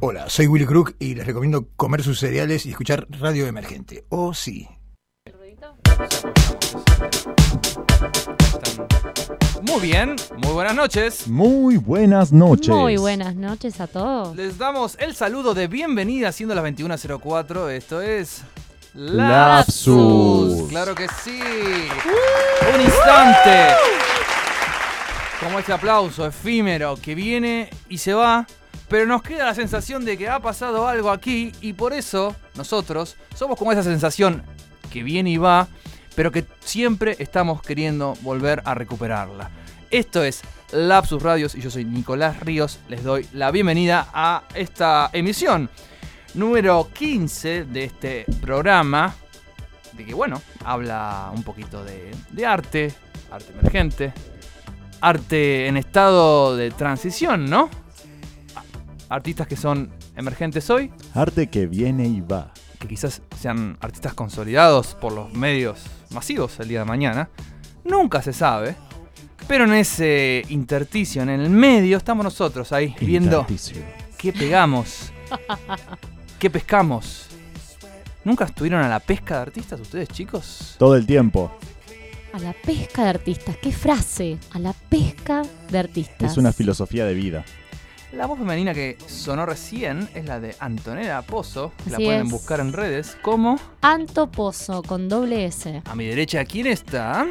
Hola, soy Willy Crook y les recomiendo comer sus cereales y escuchar Radio Emergente. Oh, sí. Muy bien, muy buenas noches. Muy buenas noches. Muy buenas noches a todos. Les damos el saludo de bienvenida siendo las 21.04. Esto es Lapsus. Claro que sí. Un instante. Como este aplauso efímero que viene y se va. Pero nos queda la sensación de que ha pasado algo aquí y por eso nosotros somos como esa sensación que viene y va, pero que siempre estamos queriendo volver a recuperarla. Esto es Lapsus Radios y yo soy Nicolás Ríos. Les doy la bienvenida a esta emisión número 15 de este programa. De que, bueno, habla un poquito de, de arte, arte emergente, arte en estado de transición, ¿no? Artistas que son emergentes hoy, Arte que viene y va. que quizás sean artistas consolidados por los medios masivos el día de mañana, nunca se sabe. Pero en ese intersticio, en el medio, estamos nosotros ahí viendo qué pegamos, qué pescamos. ¿Nunca estuvieron a la pesca de artistas ustedes, chicos? Todo el tiempo. A la pesca de artistas. ¿Qué frase? A la pesca de artistas. Es una filosofía de vida. La voz femenina que sonó recién es la de Antonella Pozo, que la Así pueden es. buscar en redes como Anto Pozo con doble S. a mi derecha, ¿quién está?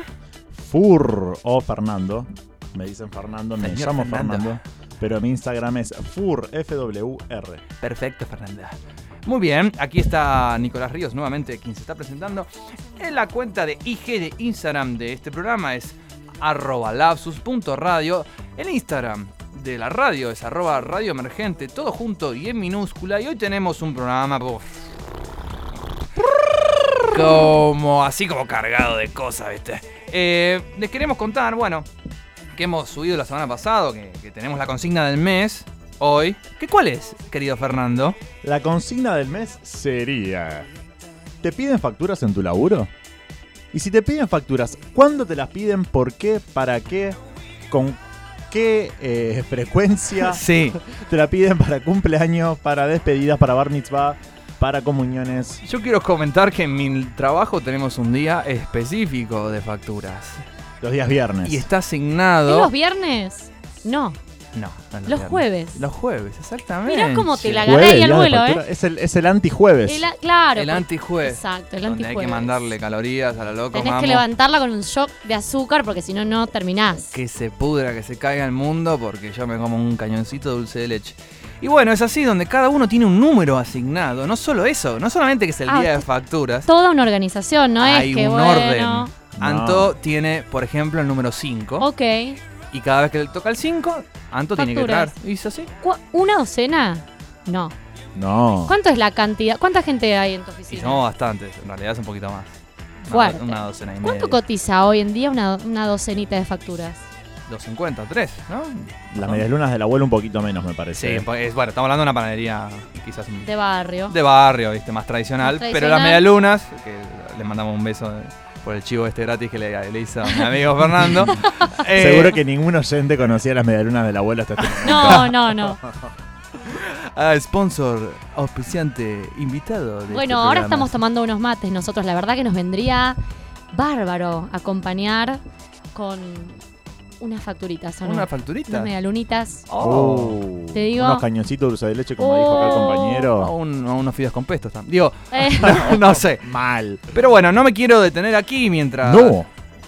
Fur o Fernando. Me dicen Fernando, me Señor llamo Fernando. Fernando. Pero mi Instagram es Fur, F-W-R. Perfecto, Fernanda. Muy bien, aquí está Nicolás Ríos nuevamente, quien se está presentando. En la cuenta de IG de Instagram de este programa es arroba lapsus.radio. El Instagram de la radio es arroba radio emergente, todo junto y en minúscula. Y hoy tenemos un programa como así como cargado de cosas, ¿viste? Eh, les queremos contar, bueno, que hemos subido la semana pasada, que, que tenemos la consigna del mes hoy. ¿Qué cuál es, querido Fernando? La consigna del mes sería... ¿Te piden facturas en tu laburo? Y si te piden facturas, ¿cuándo te las piden? ¿Por qué? ¿Para qué? ¿Con qué eh, frecuencia? Sí. Te la piden para cumpleaños, para despedidas, para bar mitzvah, para comuniones. Yo quiero comentar que en mi trabajo tenemos un día específico de facturas. Los días viernes. Y está ¿Es asignado. los viernes? No, No, no es los viernes. jueves. Los jueves, exactamente. Mirá cómo te la Jueves, agarré ahí al vuelo. ¿eh? Es el, es el antijueves. El claro. El por- antijueves. Exacto, el Donde hay antijueves. que mandarle calorías a la loca. Tenés que levantarla con un shock de azúcar porque si no, no terminás. Que se pudra, que se caiga el mundo porque yo me como un cañoncito de dulce de leche. Y bueno, es así, donde cada uno tiene un número asignado. No solo eso, no solamente que es el Ah, día de facturas. Toda una organización, no hay es que un bueno. orden. No. Anto tiene, por ejemplo, el número 5. Ok. Y cada vez que le toca el 5, Anto tiene que. Facturas. ¿Y es así? ¿Cu- ¿Una docena? No. No. ¿Cuánto es la cantidad? ¿Cuánta gente hay en tu Y oficina? somos bastantes, en realidad es un poquito más. Una, Fuerte. una docena y ¿Cuánto media. cotiza hoy en día una, una docenita de facturas? 250, 3, ¿no? Las medias lunas del abuelo un poquito menos, me parece. Sí, pues, es, bueno, estamos hablando de una panadería quizás un- De barrio. de barrio, ¿viste? Más tradicional. Más Pero las medialunas, que le mandamos un beso de- por el chivo este gratis que le, le hizo a mi amigo Fernando. Eh, Seguro que ningún oyente conocía las medias lunas del abuelo hasta este momento. No, no, no. ah, sponsor, auspiciante, invitado. de este Bueno, ahora programa. estamos tomando unos mates nosotros. La verdad que nos vendría bárbaro acompañar con unas facturitas, ¿o no? ¿Una facturita? Unas medialunitas. Oh. Te digo- Unos cañoncitos de dulce de leche, como dijo acá el Oh. O compañero. un- o unos fideos con pesto también. Digo, Eh, no sé. Mal. Pero bueno, no me quiero detener aquí mientras, No,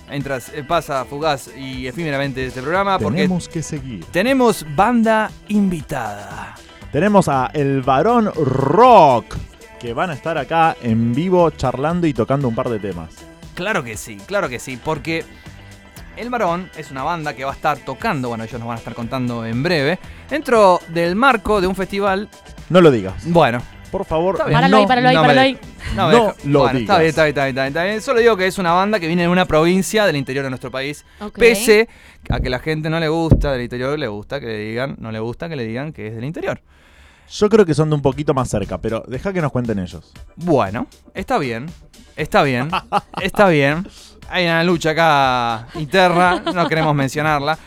mientras eh, pasa fugaz y efímeramente este programa porque tenemos que seguir. tenemos banda invitada. Tenemos a El Varón Rock, que van a estar acá en vivo charlando y tocando un par de temas. Claro que sí, claro que sí, porque El Varón es una banda que va a estar tocando, bueno, ellos nos van a estar contando en breve, dentro del marco de un festival, No lo digas. bueno, Por favor, páralo no, ahí, páralo ahí, no páralo ahí. no, No lo bueno, está digas. bien, está bien, está bien, está bien, está bien. Solo digo que es una banda que viene de una provincia del interior de nuestro país, pese a que la gente no le gusta del interior, le gusta que le digan, no le gusta que le digan que es del interior. Yo creo que son de un poquito más cerca, pero deja que nos cuenten ellos. Bueno, está bien, está bien, está bien. Hay una lucha acá interna, no queremos mencionarla.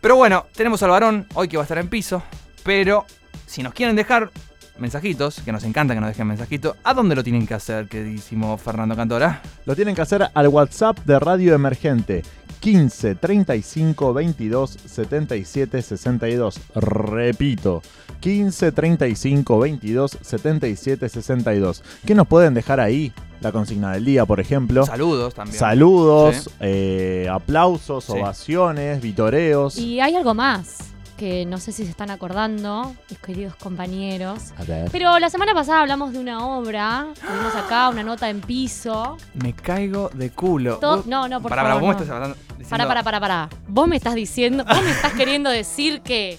Pero bueno, tenemos al varón hoy que va a estar en piso, pero si nos quieren dejar mensajitos, que nos encanta que nos dejen mensajitos, ¿a dónde lo tienen que hacer, queridísimo Fernando Cantora? Lo tienen que hacer al WhatsApp de Radio Emergente 15 35 22 77 62. Repito, 15 35 22 77 62. ¿Qué nos pueden dejar ahí? La consigna del día, por ejemplo. Saludos también. Saludos, Sí. eh, aplausos, Sí. ovaciones, vitoreos. Y hay algo más que no sé si se están acordando, mis queridos compañeros. A ver. Pero la semana pasada hablamos de una obra, tuvimos acá una nota en piso. Me caigo de culo. To- Vos- no, no, por Pará, favor. ¿vos me no. estás hablando? Para, para, para, para. Vos me estás diciendo, vos me estás queriendo decir que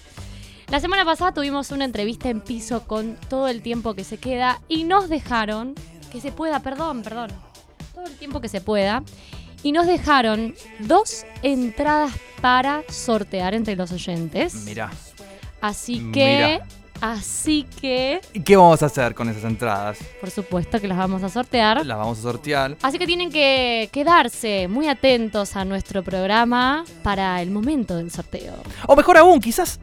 la semana pasada tuvimos una entrevista en piso con todo el tiempo que se queda y nos dejaron que se pueda, perdón, perdón, todo el tiempo que se pueda y nos dejaron dos entradas para sortear entre los oyentes. Mirá. Así que, Mira. Así que, ¿Y qué vamos a hacer con esas entradas? por supuesto que las vamos a sortear. Las vamos a sortear. Así que tienen que quedarse muy atentos a nuestro programa para el momento del sorteo. O mejor aún, quizás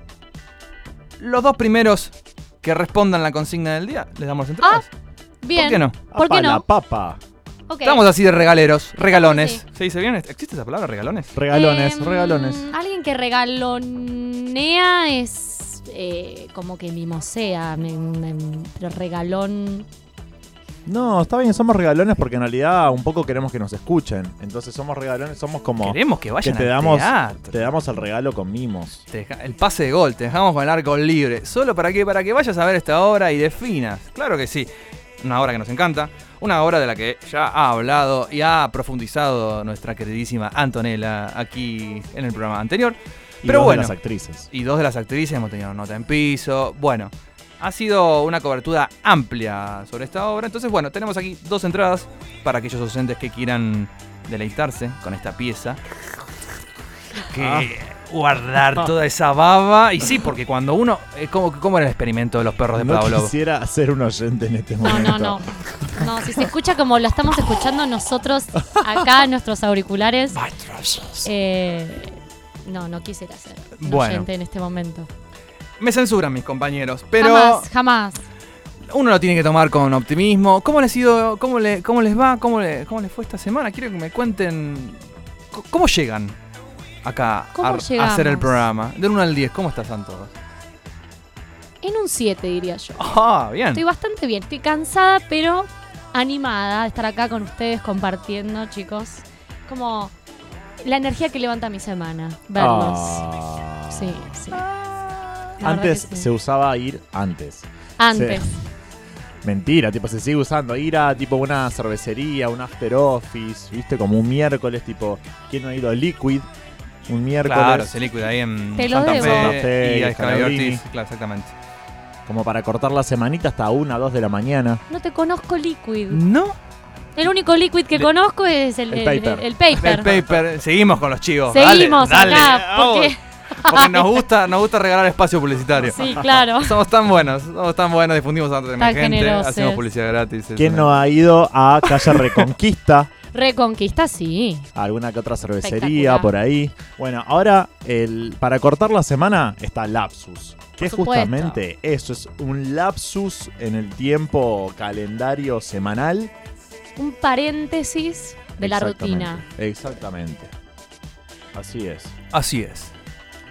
los dos primeros que respondan la consigna del día, les damos las entradas. Bien. ¿Por qué no? ¿Por qué la no? papa. Ok. Estamos así de regaleros, regalones. Sí. ¿Se dice bien? ¿Existe esa palabra, regalones? Regalones, Em, regalones. Alguien que regalonea es eh, como que mimosea, me- me- pero regalón. No, está bien, somos regalones porque en realidad un poco queremos que nos escuchen. Entonces somos regalones, somos como Queremos que que vayan te al damos, teatro. te damos el regalo con mimos. Te deja- el pase de gol, te dejamos con el arco libre. ¿Solo para qué? Para que vayas a ver esta obra y definas. Claro que sí. Una obra que nos encanta. Una obra de la que ya ha hablado y ha profundizado nuestra queridísima Antonella aquí en el programa anterior. Y Pero dos de bueno. las actrices. Y dos de las actrices hemos tenido nota en piso. Bueno, ha sido una cobertura amplia sobre esta obra. Entonces, bueno, tenemos aquí dos entradas para aquellos docentes que quieran deleitarse con esta pieza. Que Ah. guardar toda esa baba. Y sí, porque cuando uno. Es como, como era el experimento de los perros de No Pablo. quisiera ser un oyente en este No, momento. no, no. No, si se escucha como lo estamos escuchando nosotros acá en nuestros auriculares. eh, no, no quisiera ser Bueno. en este momento. Me censuran mis compañeros. Pero Jamás, jamás. uno lo tiene que tomar con optimismo. ¿Cómo les, ido, cómo le, cómo les va? ¿Cómo, le- ¿Cómo les fue esta semana? Quiero que me cuenten cómo llegan acá ¿Cómo a, a hacer el programa. Del 1 al 10, ¿cómo están todos? En un 7 diría yo. Ah, bien. Estoy bastante bien, estoy cansada, pero animada de estar acá con ustedes compartiendo, chicos. Como la energía que levanta mi semana, verlos. Ah. Sí, sí. La Antes sí. se usaba ir antes. Antes. Mentira, tipo, se sigue usando. Ir a tipo una cervecería, un after office, viste, como un miércoles, tipo, ¿quién no ha ido a Liquid? Un miércoles. Claro, se liquida ahí en Te lo Santa. Fe, Santa Fe, y a. Ortiz. Claro, exactamente. Como para cortar la semanita hasta una, dos de la mañana. No te conozco Liquid. No. El único Liquid que Le- conozco es el, El paper. el- el paper. El paper. Seguimos con los chivos. Seguimos Dale, dale, acá. vamos. Porque, Porque nos gusta, nos gusta regalar espacio publicitario. sí, claro. Somos tan buenos, somos tan buenos, difundimos a otra Tan gente, generosos. hacemos publicidad gratis. ¿Quién no ha ido a Calle Reconquista? Reconquista, sí. alguna que otra cervecería por ahí. Bueno, ahora el, para cortar la semana está Lapsus. Que es justamente eso, es un lapsus en el tiempo calendario semanal. Un paréntesis de la rutina. Exactamente. Así es. Así es.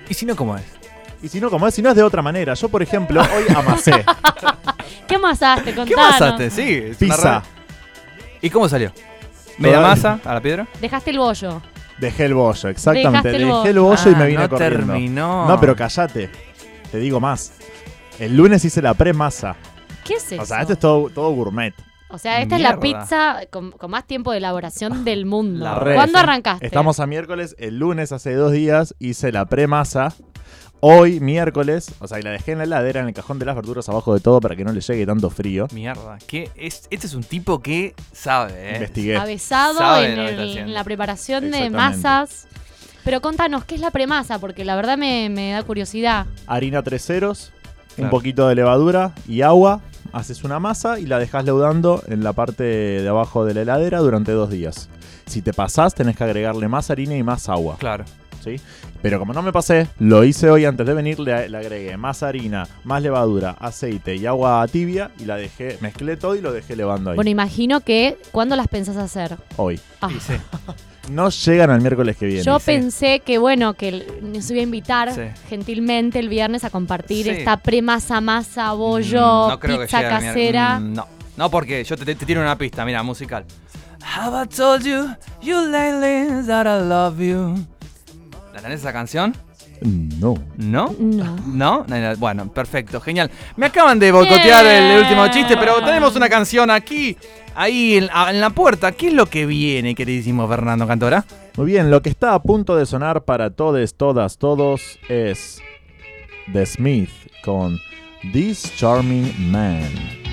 ¿Y si no, cómo es? Y si no, como es, si no es de otra manera. Yo, por ejemplo, hoy amasé ¿Qué amasaste? ¿Qué Contanos. pasaste? Sí, es una pizza. ¿Y cómo salió? ¿Media Todavía- masa a la piedra? Dejaste el bollo. Dejé el bollo, exactamente. Dejaste el Dejé el bollo. y me Ah, vine no corriendo. terminó. No, pero callate. Te digo más. El lunes hice la pre-masa. ¿Qué es eso? O sea, este es todo, todo gourmet. O sea, esta es la pizza con, con más tiempo de elaboración del mundo. La re, ¿Cuándo sí. arrancaste? Estamos a miércoles, el lunes hace dos días hice la pre-masa. Hoy, miércoles, o sea, y la dejé en la heladera, en el cajón de las verduras, abajo de todo, para que no le llegue tanto frío. Mierda, ¿qué es? este es un tipo que sabe, ¿eh? Investigué. Avesado Sabe en, que el- la preparación de masas. Pero contanos, ¿qué es la premasa? Porque la verdad me, me da curiosidad. Harina tres ceros, un poquito de levadura y agua. Haces una masa y la dejas leudando en la parte de abajo de la heladera durante dos días. Si te pasás, tenés que agregarle más harina y más agua. Claro. ¿sí? Pero como no me pasé, lo hice hoy antes de venir, le, le agregué más harina, más levadura, aceite y agua tibia y la dejé, mezclé todo y lo dejé levando ahí. Bueno, imagino que, ¿cuándo las pensás hacer? hoy. Ah. Sí, No llegan al miércoles que viene. Yo sí. pensé que, bueno, que nos iba a invitar Sí. gentilmente el viernes a compartir Sí. esta pre-masa, masa, bollo, Mm, no creo pizza casera. Mm, No, no porque yo te, te, tiro una pista, mira, musical. Have I told you, you lately, that I love you? ¿La tenés esa canción? No. ¿No? No. ¿No? No, no, Bueno, perfecto, genial. Me acaban de boicotear el último chiste, pero tenemos una canción aquí, ahí en, la puerta. ¿Qué es lo que viene, queridísimo Fernando Cantora? Muy bien, lo que está a punto de sonar para todos, todas, todos es The Smith con This Charming Man.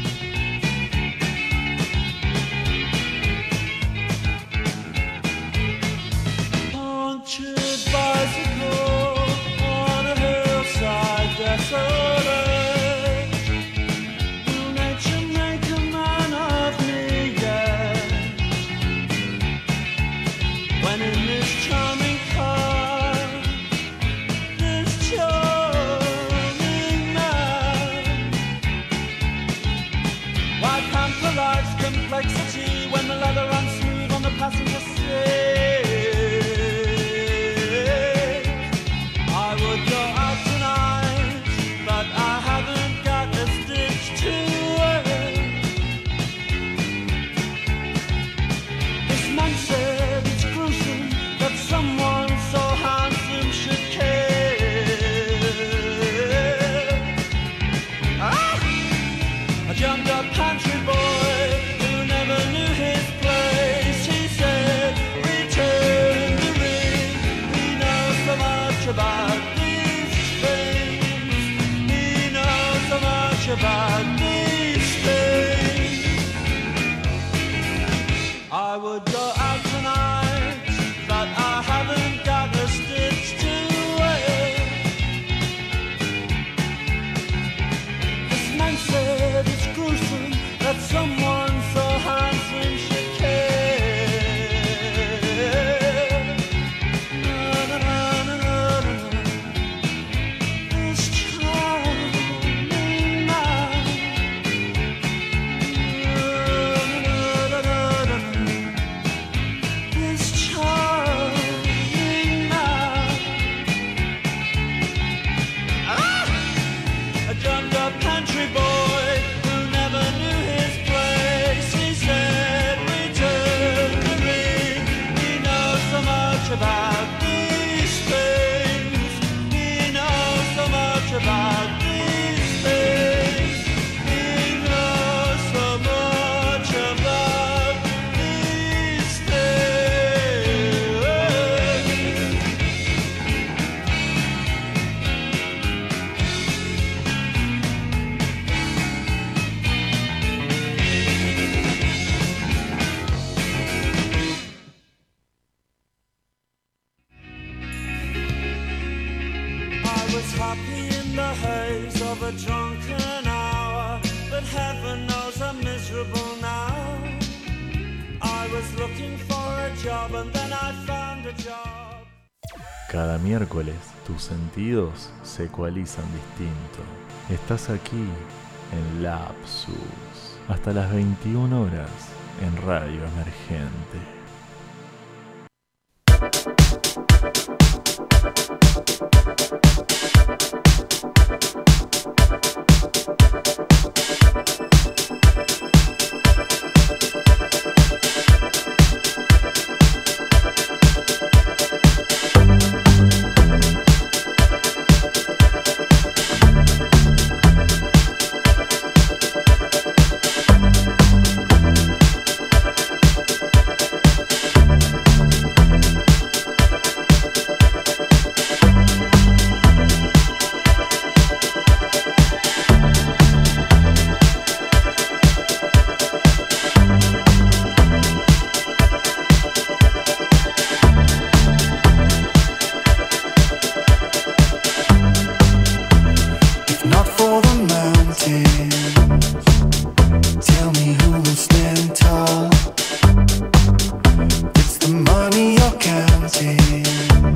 Sentidos se ecualizan distinto. Estás aquí en Lapsus hasta las 21 horas en Radio Emergente. yeah.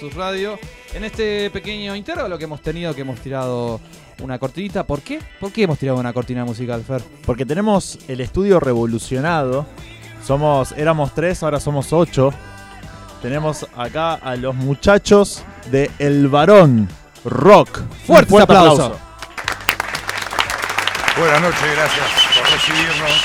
Lapsus Radio. En este pequeño intervalo que hemos tenido, que hemos tirado una cortinita. ¿Por qué? ¿Por qué hemos tirado una cortina musical, Fer? Porque tenemos el estudio revolucionado. Somos, éramos tres, ahora somos ocho. Tenemos acá a los muchachos de El Varón Rock. Fuerte aplauso. Buenas noches, gracias por recibirnos.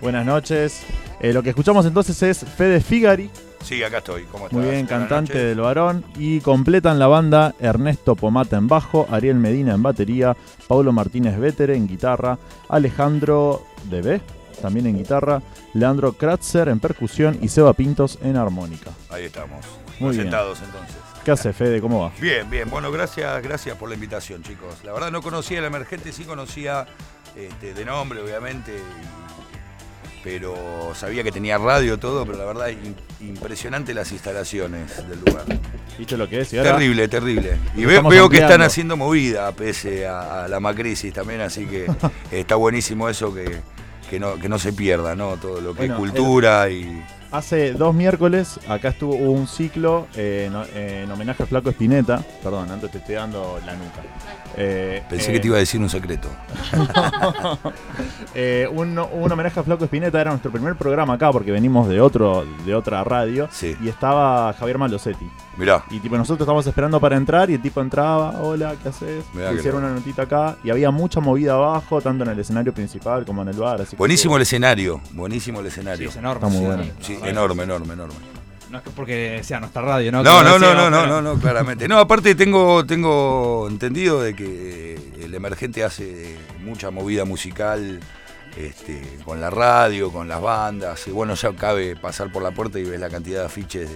Buenas noches. Eh, lo que escuchamos entonces es Fede Figari, Sí, acá estoy. ¿Cómo estás? muy bien, Buenas cantante noches. del Varón. Y completan la banda Ernesto Pomata en bajo, Ariel Medina en batería, Paulo Martínez Vétere en guitarra, Alejandro Debe también en guitarra, Leandro Kratzer en percusión y Seba Pintos en armónica. Ahí estamos. Muy bien. Presentados entonces. ¿Qué hace Fede? ¿Cómo va? Bien, bien. Bueno, gracias, gracias por la invitación, chicos. La verdad no conocía el emergente, sí conocía este, de nombre, obviamente, y- pero sabía que tenía radio todo, pero la verdad im- impresionante las instalaciones del lugar. ¿Viste lo que es? Y ahora Terrible, terrible. Y ve- veo que están haciendo movida pese a, a la macrisis también, así que está buenísimo eso que, que no, que no se pierda, ¿no? Todo lo que Bueno, es cultura y... Hace dos miércoles acá estuvo hubo un ciclo eh, en, en homenaje a Flaco Espineta. Perdón, antes te estoy dando la nuca. Eh, Pensé eh, que te iba a decir un secreto. eh, un, un homenaje a Flaco Espineta era nuestro primer programa acá porque venimos de otro de otra radio Sí. y estaba Javier Malosetti. Mirá, Y tipo nosotros estábamos esperando para entrar y el tipo entraba, hola, ¿qué haces? Mirá Hicieron una notita acá y había mucha movida abajo, tanto en el escenario principal como en el bar. Así buenísimo el escenario, buenísimo el escenario. es enorme. Está muy sí. bueno. Sí, enorme, enorme, enorme. No es que porque sea nuestra radio, ¿no? No, no, no, no, no, no, no, claramente. No, aparte tengo, tengo entendido de que el emergente hace mucha movida musical este, con la radio, con las bandas. Y bueno, ya cabe pasar por la puerta y ves la cantidad de afiches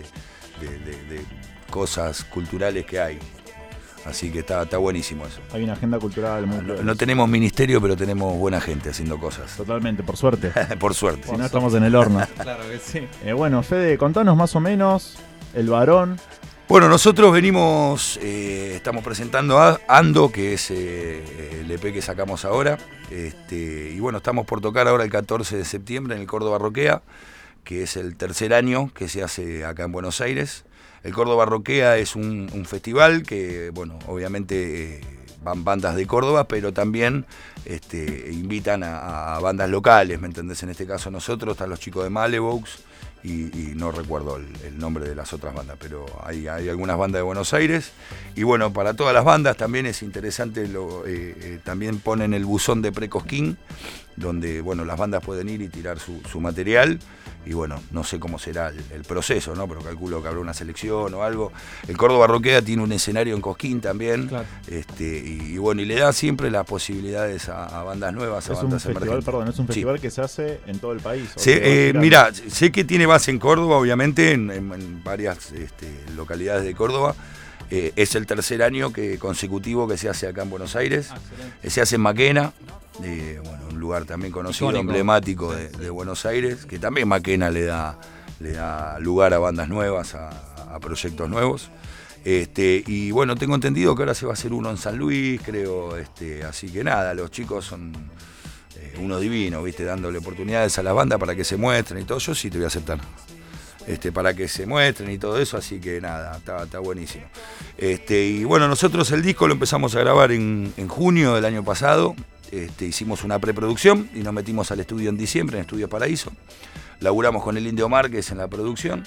de, de- de- de cosas culturales que hay. Así que está, está buenísimo eso. Hay una agenda cultural muy No, no tenemos ministerio, pero tenemos buena gente haciendo cosas. Totalmente, por suerte. Por suerte. si no estamos en el horno. Claro que sí. Eh, bueno, Fede, contanos más o menos el varón. Bueno, nosotros venimos, eh, estamos presentando a Ando, que es eh, el EP que sacamos ahora. Este, y bueno, estamos por tocar ahora el 14 de septiembre en el Córdoba Roquea, que es el tercer año que se hace acá en Buenos Aires. El Córdoba Roquea es un, festival que, bueno, obviamente eh, van bandas de Córdoba, pero también este, invitan a, bandas locales, ¿me entendés? En este caso nosotros, están los chicos de Malevaux y, no recuerdo el, el nombre de las otras bandas, pero hay, hay algunas bandas de Buenos Aires. Y bueno, para todas las bandas también es interesante, lo, eh, eh, también ponen el buzón de Precosquín, donde bueno, las bandas pueden ir y tirar su, su material. Y bueno, no sé cómo será el, el proceso, ¿no? Pero calculo que habrá una selección o algo. El Córdoba Roquea tiene un escenario en Cosquín también. Claro. Este, y, y bueno, y le da siempre las posibilidades a, a bandas nuevas, a Es un bandas festival, emergentes. perdón, es un Sí. festival que se hace en todo el país. ¿o Sí, que va eh, mira, sé que tiene base en Córdoba, obviamente, en, en- en varias este, localidades de Córdoba. Eh, es el tercer año que, consecutivo que se hace acá en Buenos Aires. Ah, excelente. Eh, se hace en Maquena, eh, bueno, un lugar también conocido, Icónico. emblemático de, de Buenos Aires, que también Maquena le da, le da lugar a bandas nuevas, a, a proyectos nuevos. Este, y bueno, tengo entendido que ahora se va a hacer uno en San Luis, creo, este, así que nada, los chicos son eh, unos divinos, viste, dándole oportunidades a las bandas para que se muestren y todo, yo sí te voy a aceptar. Este, para que se muestren y todo eso, así que nada, está, está buenísimo. Este, y bueno, nosotros el disco lo empezamos a grabar en, en junio del año pasado. Este, hicimos una preproducción y nos metimos al estudio en diciembre, en Estudio Paraíso. Laburamos con el Indio Márquez en la producción.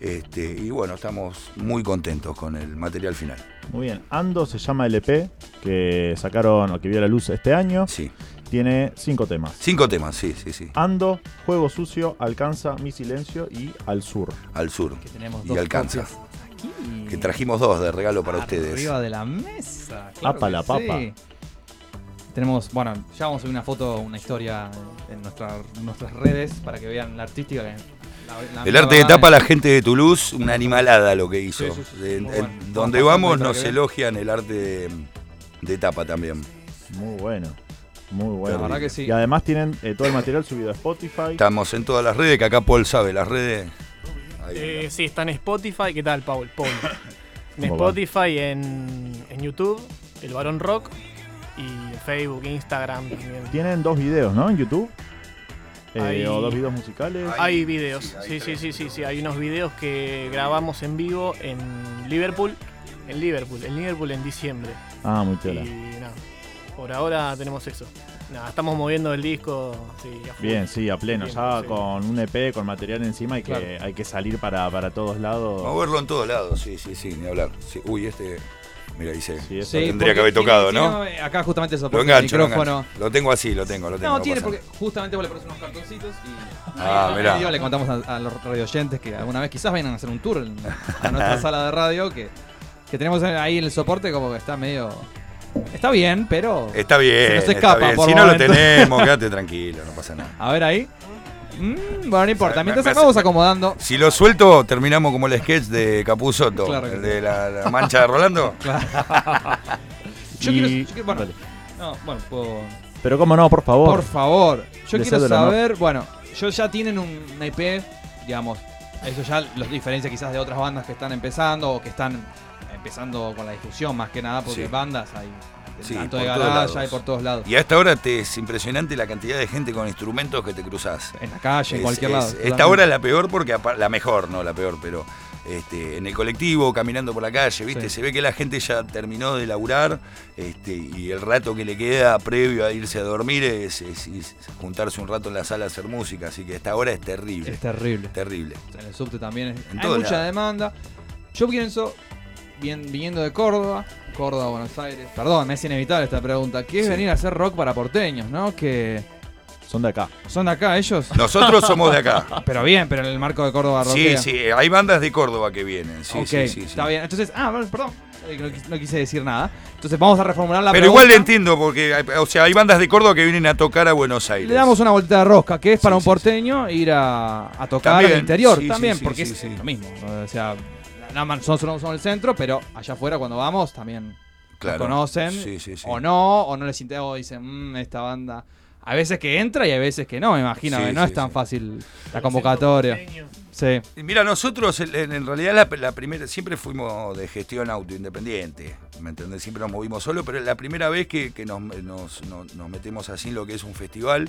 Este, y bueno, estamos muy contentos con el material final. Muy bien. Ando se llama el EP que sacaron o que vio la luz este año. Sí. Tiene cinco temas. Cinco temas, sí, sí, sí. Ando, Juego Sucio, Alcanza, Mi Silencio y Al Sur. Al sur. Que tenemos Y dos alcanza. copias aquí. Que trajimos dos de regalo para ustedes. Arriba de la mesa. claro Apa que la papa. sí. Tenemos, bueno, ya vamos a subir una foto, una historia en nuestra- nuestras redes para que vean la artística. que- la- la- El arte de tapa, es- la gente de Toulouse, una animalada lo que hizo. Sí, sí, sí. De- Muy en- bueno. donde Vamos nos elogian el arte de, de tapa también. Muy bueno. Muy bueno. La verdad que sí. Y además tienen eh, todo el material subido a Spotify. Estamos en todas las redes, que acá Paul sabe las redes. Ahí. Eh, sí, está en Spotify. ¿Qué tal, Paul? Paul. En. Spotify, en, en YouTube, El Barón Rock. Y Facebook, Instagram también. Tienen dos videos, ¿no? En YouTube. Eh, Hay- O dos videos musicales. Hay- Hay videos, sí, hay sí, sí, tres. sí, sí, sí. Hay unos videos que grabamos en vivo en Liverpool. En Liverpool, en Liverpool en diciembre. Ah, muy Y nada, por ahora tenemos eso. Nada, estamos moviendo el disco. Sí, a full. Bien, sí, a pleno. Bien, ya sí. con un EP, con material encima, hay que, Claro. hay que salir para, para todos lados. Vamos a verlo en todos lados, sí, sí, sí, ni hablar. Sí, Uy, este. Mira, dice. Sí, eso. Sí, tendría que haber tocado, tiene- ¿no? tiene acá justamente eso, Lo el lo micrófono. engancho. Lo tengo así, lo tengo, lo tengo. No, tiene pasa porque justamente vos le pones unos cartoncitos y Ah, ahí en mirá. medio le contamos a, a los radio oyentes que alguna vez quizás vayan a hacer un tour en, a nuestra sala de radio que, que tenemos ahí el soporte como que está medio está bien, pero Está bien. Se nos está escapa bien. por Si no lo tenemos, quédate tranquilo, no pasa nada. a ver ahí. Mm, bueno, no importa, mientras hace- vamos acomodando. Si lo suelto, terminamos como el sketch de Capuzoto, Claro el sí. de la, la mancha de Rolando. Yo Y- quiero, yo quiero- bueno, Dale. no, bueno, puedo- Pero cómo no, por favor. Por favor, yo quiero saber, bueno, yo ya tienen un una IP, digamos, eso ya los diferencia quizás de otras bandas que están empezando o que están empezando con la difusión más que nada, porque Sí. bandas hay Sí, tanto de garage, hay por todos lados. Y a esta hora te es impresionante la cantidad de gente con instrumentos que te cruzás. En la calle, en cualquier es- lado. Esta hora es la peor porque la mejor, no la peor, pero este, en el colectivo, caminando por la calle, ¿viste? Sí. Se ve que la gente ya terminó de laburar este, y el rato que le queda previo a irse a dormir es, es- es juntarse un rato en la sala a hacer música, así que esta hora es terrible. Es terrible. terrible. En el subte también es- En hay mucha demanda. Yo pienso, bien, viniendo de Córdoba, Córdoba, Buenos Aires, perdón, me es inevitable esta pregunta, que es Sí. venir a hacer rock para porteños, ¿no? Que Son de acá. son de acá ellos. Nosotros somos de acá. Pero bien, pero en el marco de Córdoba Sí, rockea. sí, hay bandas de Córdoba que vienen. Sí, sí, sí, sí. está bien. Entonces, ah, perdón, eh, no, quis- no quise decir nada. Entonces vamos a reformular la Pero pregunta. igual le entiendo, porque hay, o sea, hay bandas de Córdoba que vienen a tocar a Buenos Aires. Le damos una vuelta de rosca, que es para Sí, un sí, porteño ir a, a tocar También, al interior sí, también, sí, sí, porque sí, es sí. lo mismo. O sea, nada más nosotros somos el centro, pero allá afuera cuando vamos también Claro. nos conocen. Sí, sí, sí. O no, o no les interesa, o dicen, "Mm, esta banda. A veces que entra y a veces que no, me imagino, que no sí, es tan sí. fácil la convocatoria. Sí. Mira, nosotros en, en realidad la, la primera, siempre fuimos de gestión auto independiente, ¿me entendés? Siempre nos movimos solo, pero es la primera vez que, que nos, nos- nos- nos metemos así en lo que es un festival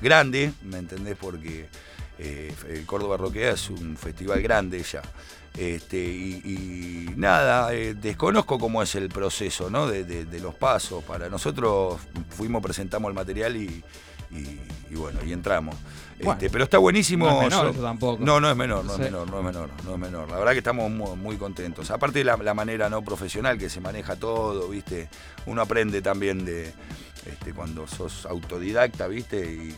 grande, ¿me entendés? Porque eh, el Córdoba Roquea es un festival grande ya. Este, y, y nada, eh, desconozco cómo es el proceso ¿no? de, de- de los pasos. Para nosotros fuimos, presentamos el material y, y- y bueno, y entramos. Bueno, Este, pero está buenísimo. no es menor eso tampoco. no, no es menor, no Sí. es menor, no es menor, no es menor. La verdad que estamos muy, muy contentos. Aparte de la, la manera no profesional que se maneja todo, ¿viste? Uno aprende también de este, cuando sos autodidacta, ¿viste? Y,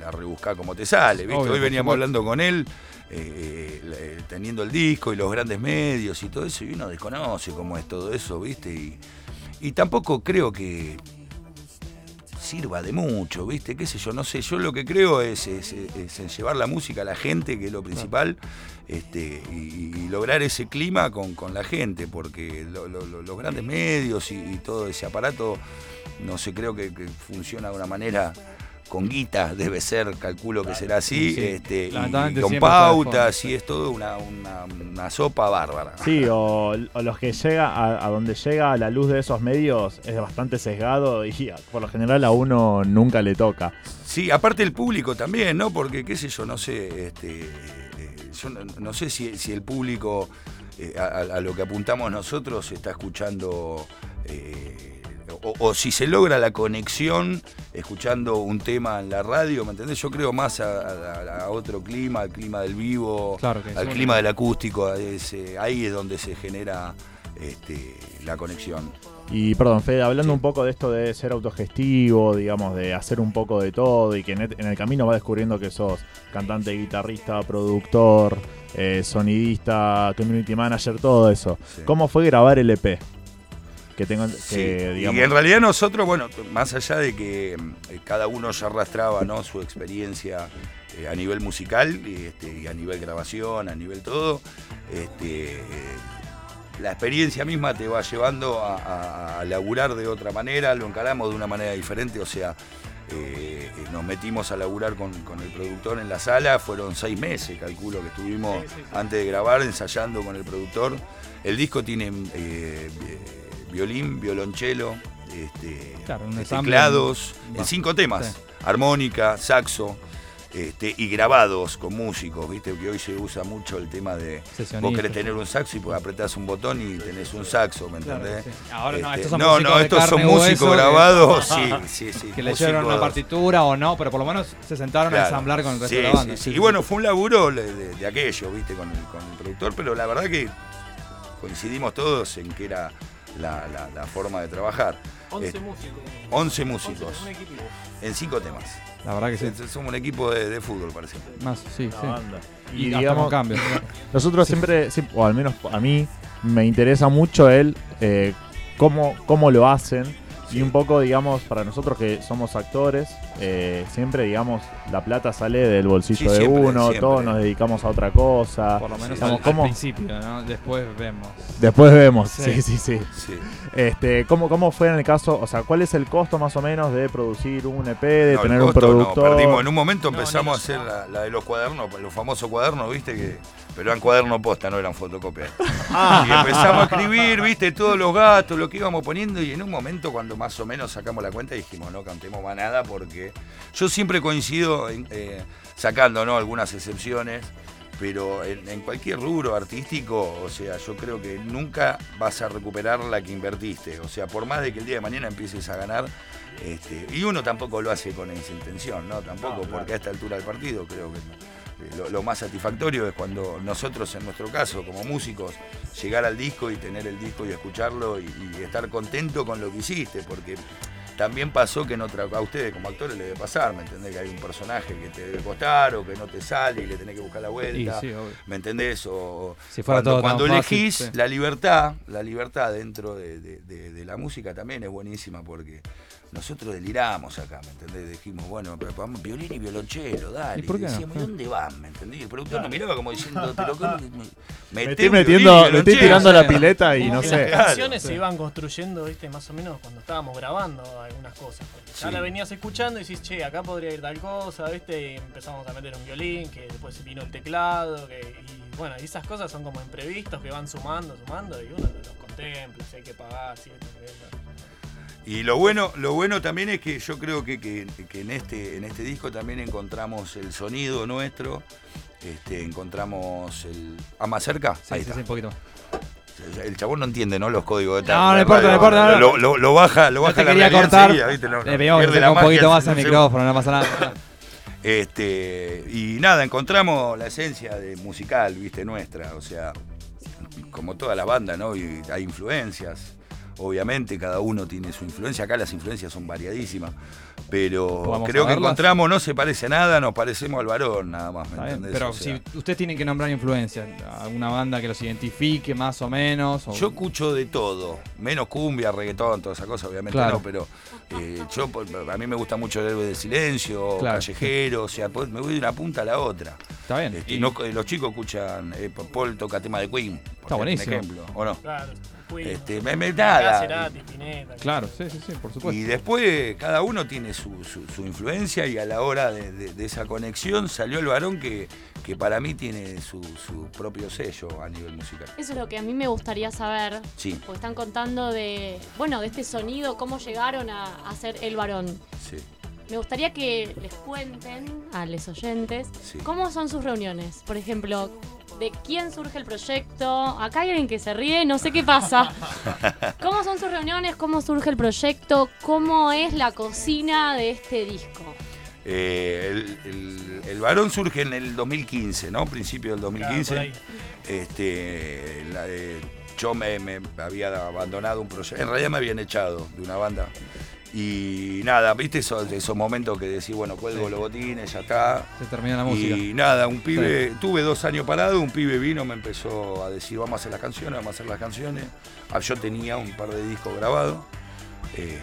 la rebuscá como te sale, ¿viste? Obvio, Hoy veníamos hablando con él, eh, teniendo el disco y los grandes medios y todo eso, y uno desconoce cómo es todo eso, ¿viste? Y, tampoco creo que sirva de mucho, ¿viste? ¿Qué sé yo? No sé, yo lo que creo es, es- en llevar la música a la gente, que es lo principal, este, y, y lograr ese clima con, con la gente, porque lo- lo- lo- los grandes medios y, todo ese aparato, no sé, creo que funciona de una manera con guita, debe ser, calculo que será así, Sí, este, y- con pautas, y es todo una, una- una sopa bárbara. Sí, o, o los que llega a, a donde llega la luz de esos medios es bastante sesgado y a- por lo general a uno nunca le toca. Sí, aparte el público también, ¿no? Porque, qué sé yo, no sé, este, eh, yo no, no sé si, si el público, eh, a, a- a lo que apuntamos nosotros, está escuchando eh, o, o si se logra la conexión escuchando un tema en la radio, ¿me entendés? Yo creo más a, a- a otro clima, al clima del vivo, Claro que al sí. clima del acústico, ese- ahí es donde se genera este, la conexión. Y perdón, Fede, hablando Sí. un poco de esto de ser autogestivo, digamos, de hacer un poco de todo y que en el camino va descubriendo que sos cantante, guitarrista, productor, eh, sonidista, community manager, todo eso. Sí. ¿Cómo fue grabar el EP? Que tengo Sí, que, digamos, Y en realidad nosotros, bueno, más allá de que eh, cada uno ya arrastraba ¿no? su experiencia eh, a nivel musical y, este, y a nivel grabación, a nivel todo, este, eh, la experiencia misma te va llevando a, a- a laburar de otra manera, lo encaramos de una manera diferente, o sea, eh, nos metimos a laburar con, con el productor en la sala, fueron seis meses, calculo que estuvimos Sí, sí, sí. antes de grabar ensayando con el productor. El disco tiene eh, eh, violín, violonchelo, este, Claro, teclados, en- cinco temas, Sí. armónica, saxo. Este, y grabados con músicos, viste que hoy se usa mucho el tema de vos querés tener un saxo y pues apretás un botón y tenés un saxo, ¿me Claro, entendés? sí. Ahora no, Este, estos son no, músicos no, estos son carne músicos grabados, sí, sí, sí. Que leyeron una partitura o no, pero por lo menos se sentaron a ensamblar con el resto Sí, de la banda. sí. Y bueno, fue un laburo de, de- de aquello, viste, con el, con el productor, pero la verdad que coincidimos todos en que era la, la- la forma de trabajar. 11 Eh, músicos. 11 11, músicos en cinco temas. la verdad que sí. Somos un equipo de, de fútbol, parece. Más, sí, la sí. banda. Y, Y, digamos, cambios. nosotros siempre, o al menos a mí, me interesa mucho el eh, cómo, cómo lo hacen. Sí. Y un poco, digamos, para nosotros que somos actores, eh, siempre, digamos, la plata sale del bolsillo Sí, de siempre, uno, siempre. todos nos dedicamos a otra cosa. Por lo menos Digamos, al, al ¿cómo- principio, ¿no? Después vemos. Después vemos, sí, Sí. sí, sí. Sí. Este, ¿cómo, ¿Cómo fue en el caso, o sea, cuál es el costo más o menos de producir un EP, de No, el tener un no, productor? perdimos. En un momento empezamos a hacer la de los cuadernos, los famosos cuadernos, viste, que pero eran cuadernos posta, no eran fotocopias. Ah. Y empezamos a escribir, viste, todos los gastos, lo que íbamos poniendo, y en un momento cuando más o menos sacamos la cuenta dijimos, no cantemos más nada, porque yo siempre coincido eh, sacando ¿no? algunas excepciones, pero en, en cualquier rubro artístico, o sea, yo creo que nunca vas a recuperar la que invertiste. O sea, por más de que el día de mañana empieces a ganar, este, y uno tampoco lo hace con esa intención, ¿no? Tampoco, porque a esta altura del partido creo que eh, lo, lo más satisfactorio es cuando nosotros, en nuestro caso, como músicos, llegar al disco y tener el disco y escucharlo y, y estar contento con lo que hiciste, porque también pasó que en otra, a ustedes como actores le debe pasar, ¿me entendés? Que hay un personaje que te debe costar o que no te sale y le tenés que buscar la vuelta. sí. ¿Me entendés? O Si fuera cuando, todo cuando fácil, elegís sí. la libertad, la libertad dentro de, de- de- de la música también es buenísima porque nosotros deliramos acá, ¿me entendés? Dijimos, bueno, pero vamos violín y violonchelo, dale. ¿Y por qué no? decíamos, ¿y dónde van? ¿Me entendés? Y el productor nos miraba como diciendo, pero ¿qué? Me estoy metiendo, me estoy violonchelo". tirando la pileta y no sé. Las canciones se iban construyendo, viste, más o menos cuando estábamos grabando algunas cosas. Porque Ya Sí. la venías escuchando y decís, che, acá podría ir tal cosa, viste, y empezamos a meter un violín, que después vino el teclado, que, y bueno, y esas cosas son como imprevistos que van sumando, sumando, y uno los contempla, si hay que pagar, si esto, que eso. Y lo bueno, lo bueno también es que yo creo que, que- que en, este, en este disco también encontramos el sonido nuestro, este, encontramos el... ¿A más cerca? Sí, Ahí sí, está. sí, un poquito. El chabón no entiende, ¿no? Los códigos de No, no importa, no importa, no. Lo, lo- lo baja, lo No baja te la quería cortar. ¿viste? No, no, Le pedimos que la un magia poquito más un micrófono, no pasa nada. Este, y nada, encontramos la esencia de musical, viste, nuestra. O sea, como toda la banda, ¿no? Y hay influencias. Obviamente, cada uno tiene su influencia. Acá las influencias son variadísimas. Pero ¿Podemos creo que encontramos, no se parece a nada, nos parecemos al varón, nada más. ¿me entendés? Pero O sea, si ustedes tienen que nombrar influencias, alguna banda que los identifique más o menos. o- Yo escucho de todo, menos cumbia, reggaetón, toda esa cosa, obviamente Claro. no, pero eh, yo por- a mí me gusta mucho el héroe del silencio, Claro. callejero, o sea, pues, me voy de una punta a la otra. Está bien. Este, y- no- eh, los chicos escuchan, eh, Paul toca tema de Queen, por Está ejemplo, buenísimo. Un ejemplo, ¿o no? Claro, Este, me- sé, me- acá nada. Cerati, Spinetta, Claro, sí, sí, sí, por supuesto. Y después cada uno tiene su, su- su influencia y a la hora de, de- de esa conexión salió el varón que, que para mí tiene su, su propio sello a nivel musical. Eso es lo que a mí me gustaría saber. Sí, Porque están contando de, bueno, de este sonido, cómo llegaron a, a ser el varón. sí. Me gustaría que les cuenten a los oyentes Sí. cómo son sus reuniones. Por ejemplo, de quién surge el proyecto. Acá hay alguien que se ríe, no sé qué pasa. ¿Cómo son sus reuniones? ¿Cómo surge el proyecto? ¿Cómo es la cocina de este disco? Eh, el, el- el varón surge en el 2015, ¿no? Principio del Claro, 2015. por ahí. este, la- eh, yo me, me había abandonado un proyecto, en realidad me habían echado de una banda. Y nada, viste esos, esos momentos que decís, bueno, cuelgo los botines, ya está. Se termina la música. Y nada, un pibe, tuve dos años parado, un pibe vino, me empezó a decir, vamos a hacer las canciones, vamos a hacer las canciones. Ah, Yo tenía un par de discos grabados. Eh,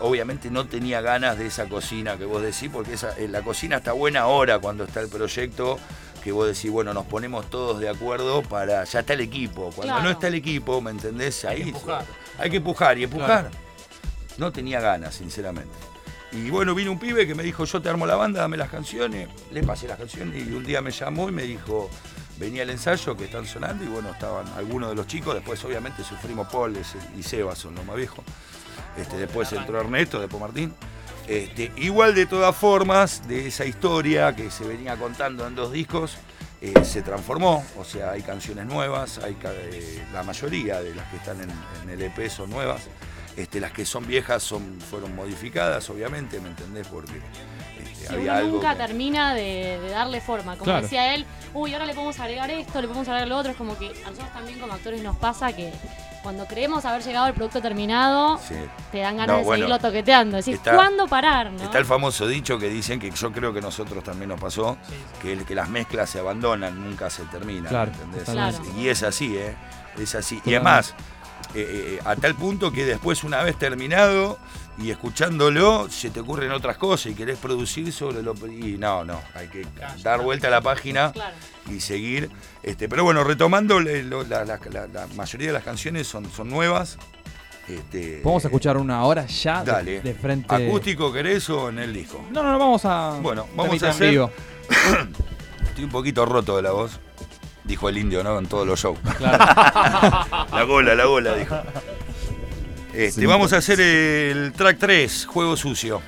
obviamente no tenía ganas de esa cocina que vos decís, porque esa, eh, la cocina está buena ahora cuando está el proyecto, que vos decís, bueno, nos ponemos todos de acuerdo para, ya está el equipo. Cuando Claro. no está el equipo, ¿me entendés? Hay Ahí que empujar. hay que empujar y empujar. Claro. No tenía ganas, sinceramente. Y bueno, vino un pibe que me dijo, yo te armo la banda, dame las canciones. Le pasé las canciones y un día me llamó y me dijo, venía el ensayo que están sonando y bueno, estaban algunos de los chicos. Después obviamente sufrimos Paul y Seba, son los más viejos. Este, después entró Ernesto, después Martín. Este, igual de todas formas, de esa historia que se venía contando en dos discos, eh, se transformó, o sea, hay canciones nuevas, hay eh, la mayoría de las que están en, en el EP son nuevas, este, las que son viejas son, fueron modificadas, obviamente, ¿me entendés? Porque este, Si había uno algo... nunca que- termina de, de darle forma. Como Claro. decía él, uy, ahora le podemos agregar esto, le podemos agregar lo otro. Es como que a nosotros también como actores nos pasa que cuando creemos haber llegado al producto terminado, Sí. te dan ganas No, de bueno, seguirlo toqueteando. Decís, está- ¿cuándo parar? no? Está el famoso dicho que dicen que yo creo que nosotros también nos pasó, Sí, sí. que, el- que las mezclas se abandonan, nunca se terminan. Claro. Y es así, ¿eh? Es así. Y Totalmente. Más, eh, eh, a tal punto que después, una vez terminado y escuchándolo, se te ocurren otras cosas y querés producir sobre lo. Y no, no, hay que dar vuelta a la página Claro. y seguir. Este, pero bueno, retomando, lo- la, la- la- la mayoría de las canciones son, son nuevas. Este, Vamos a escuchar una hora ya de- Dale. de, frente. ¿Acústico querés o en el disco? No, no, no, vamos a. Bueno, vamos a hacer-. Estoy un poquito roto de la voz. Dijo el indio, ¿no? En todos los shows. Claro. La gola, la gola, dijo. Este, Sí. vamos a hacer el track 3, Juego Sucio.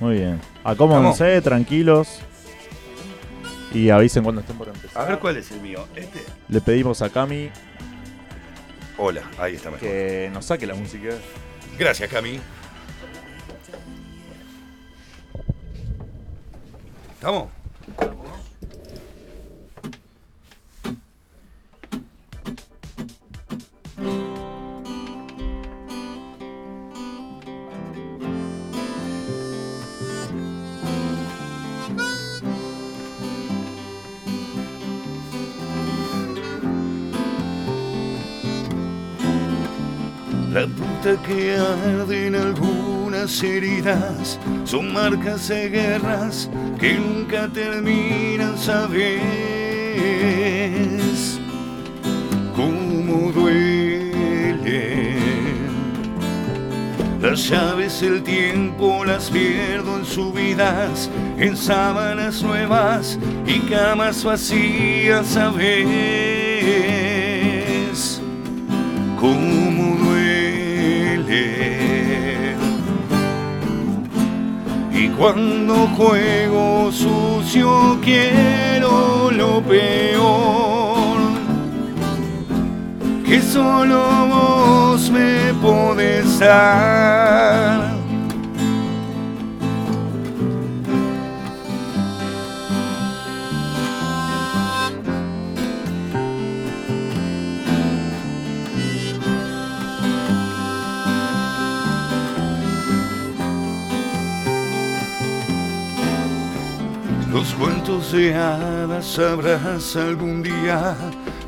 Muy bien. Acómodense, tranquilos. Y avisen cuando estén por empezar. A ver cuál es el mío. Este. Le pedimos a Cami Hola, ahí está mejor. que nos saque la música. Gracias, Cami. ¿Estamos? La punta que arde en algunas heridas son marcas de guerras que nunca terminan, ¿sabes? Cómo duele. Las llaves del tiempo las pierdo en subidas, en sábanas nuevas y camas vacías, ¿sabes? Cómo cuando juego sucio quiero lo peor, que solo vos me podés dar. De hadas sabrás algún día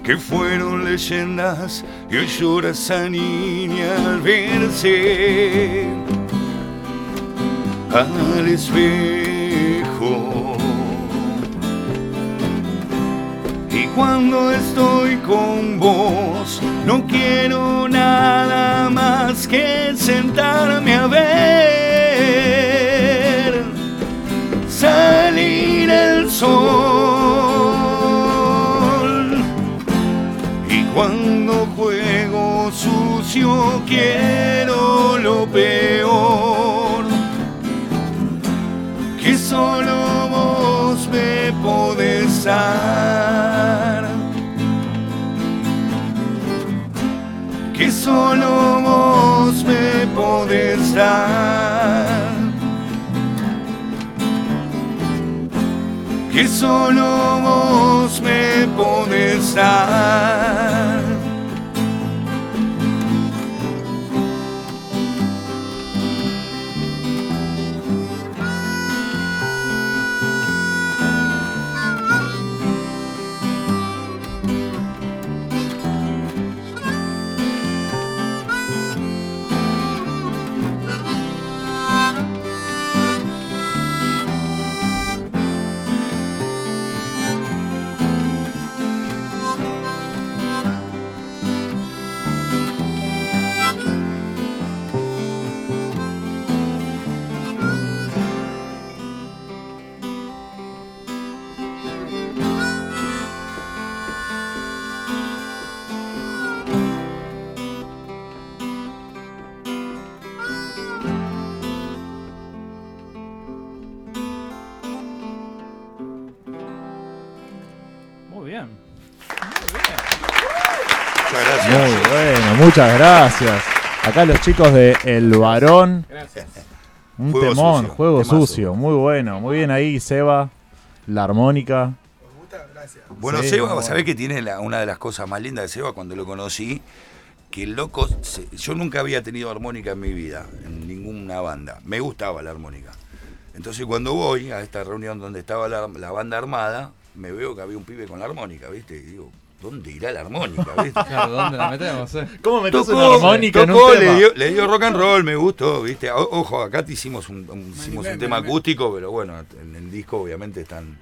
que fueron leyendas y hoy llora esa niña al verse al espejo. Y cuando estoy con vos, no quiero nada más que sentarme a ver salir y cuando juego sucio quiero lo peor. Que solo vos me podés dar. Que solo vos me podés dar. Que solo vos me podés dar. Muchas gracias. Acá los chicos de El Varón. Un Juego temón, sucio, juego temazo. sucio, muy bueno. Muy bien ahí, Seba. La armónica. Bueno, Sí, Seba, bueno. ¿sabés que tiene la- una de las cosas más lindas de Seba cuando lo conocí? Que el loco, se- yo nunca había tenido armónica en mi vida, en ninguna banda. Me gustaba la armónica. Entonces cuando voy a esta reunión donde estaba la, la banda armada, me veo que había un pibe con la armónica, ¿viste? Y digo, ¿dónde irá la armónica, viste? Claro, ¿dónde la metemos? eh? ¿Cómo metes Tocó, una armónica en un tocó, tema? le, dio, le dio rock and roll, me gustó, ¿viste? O- ojo, acá te hicimos un, un- hicimos un tema acústico, pero bueno, en el disco obviamente están.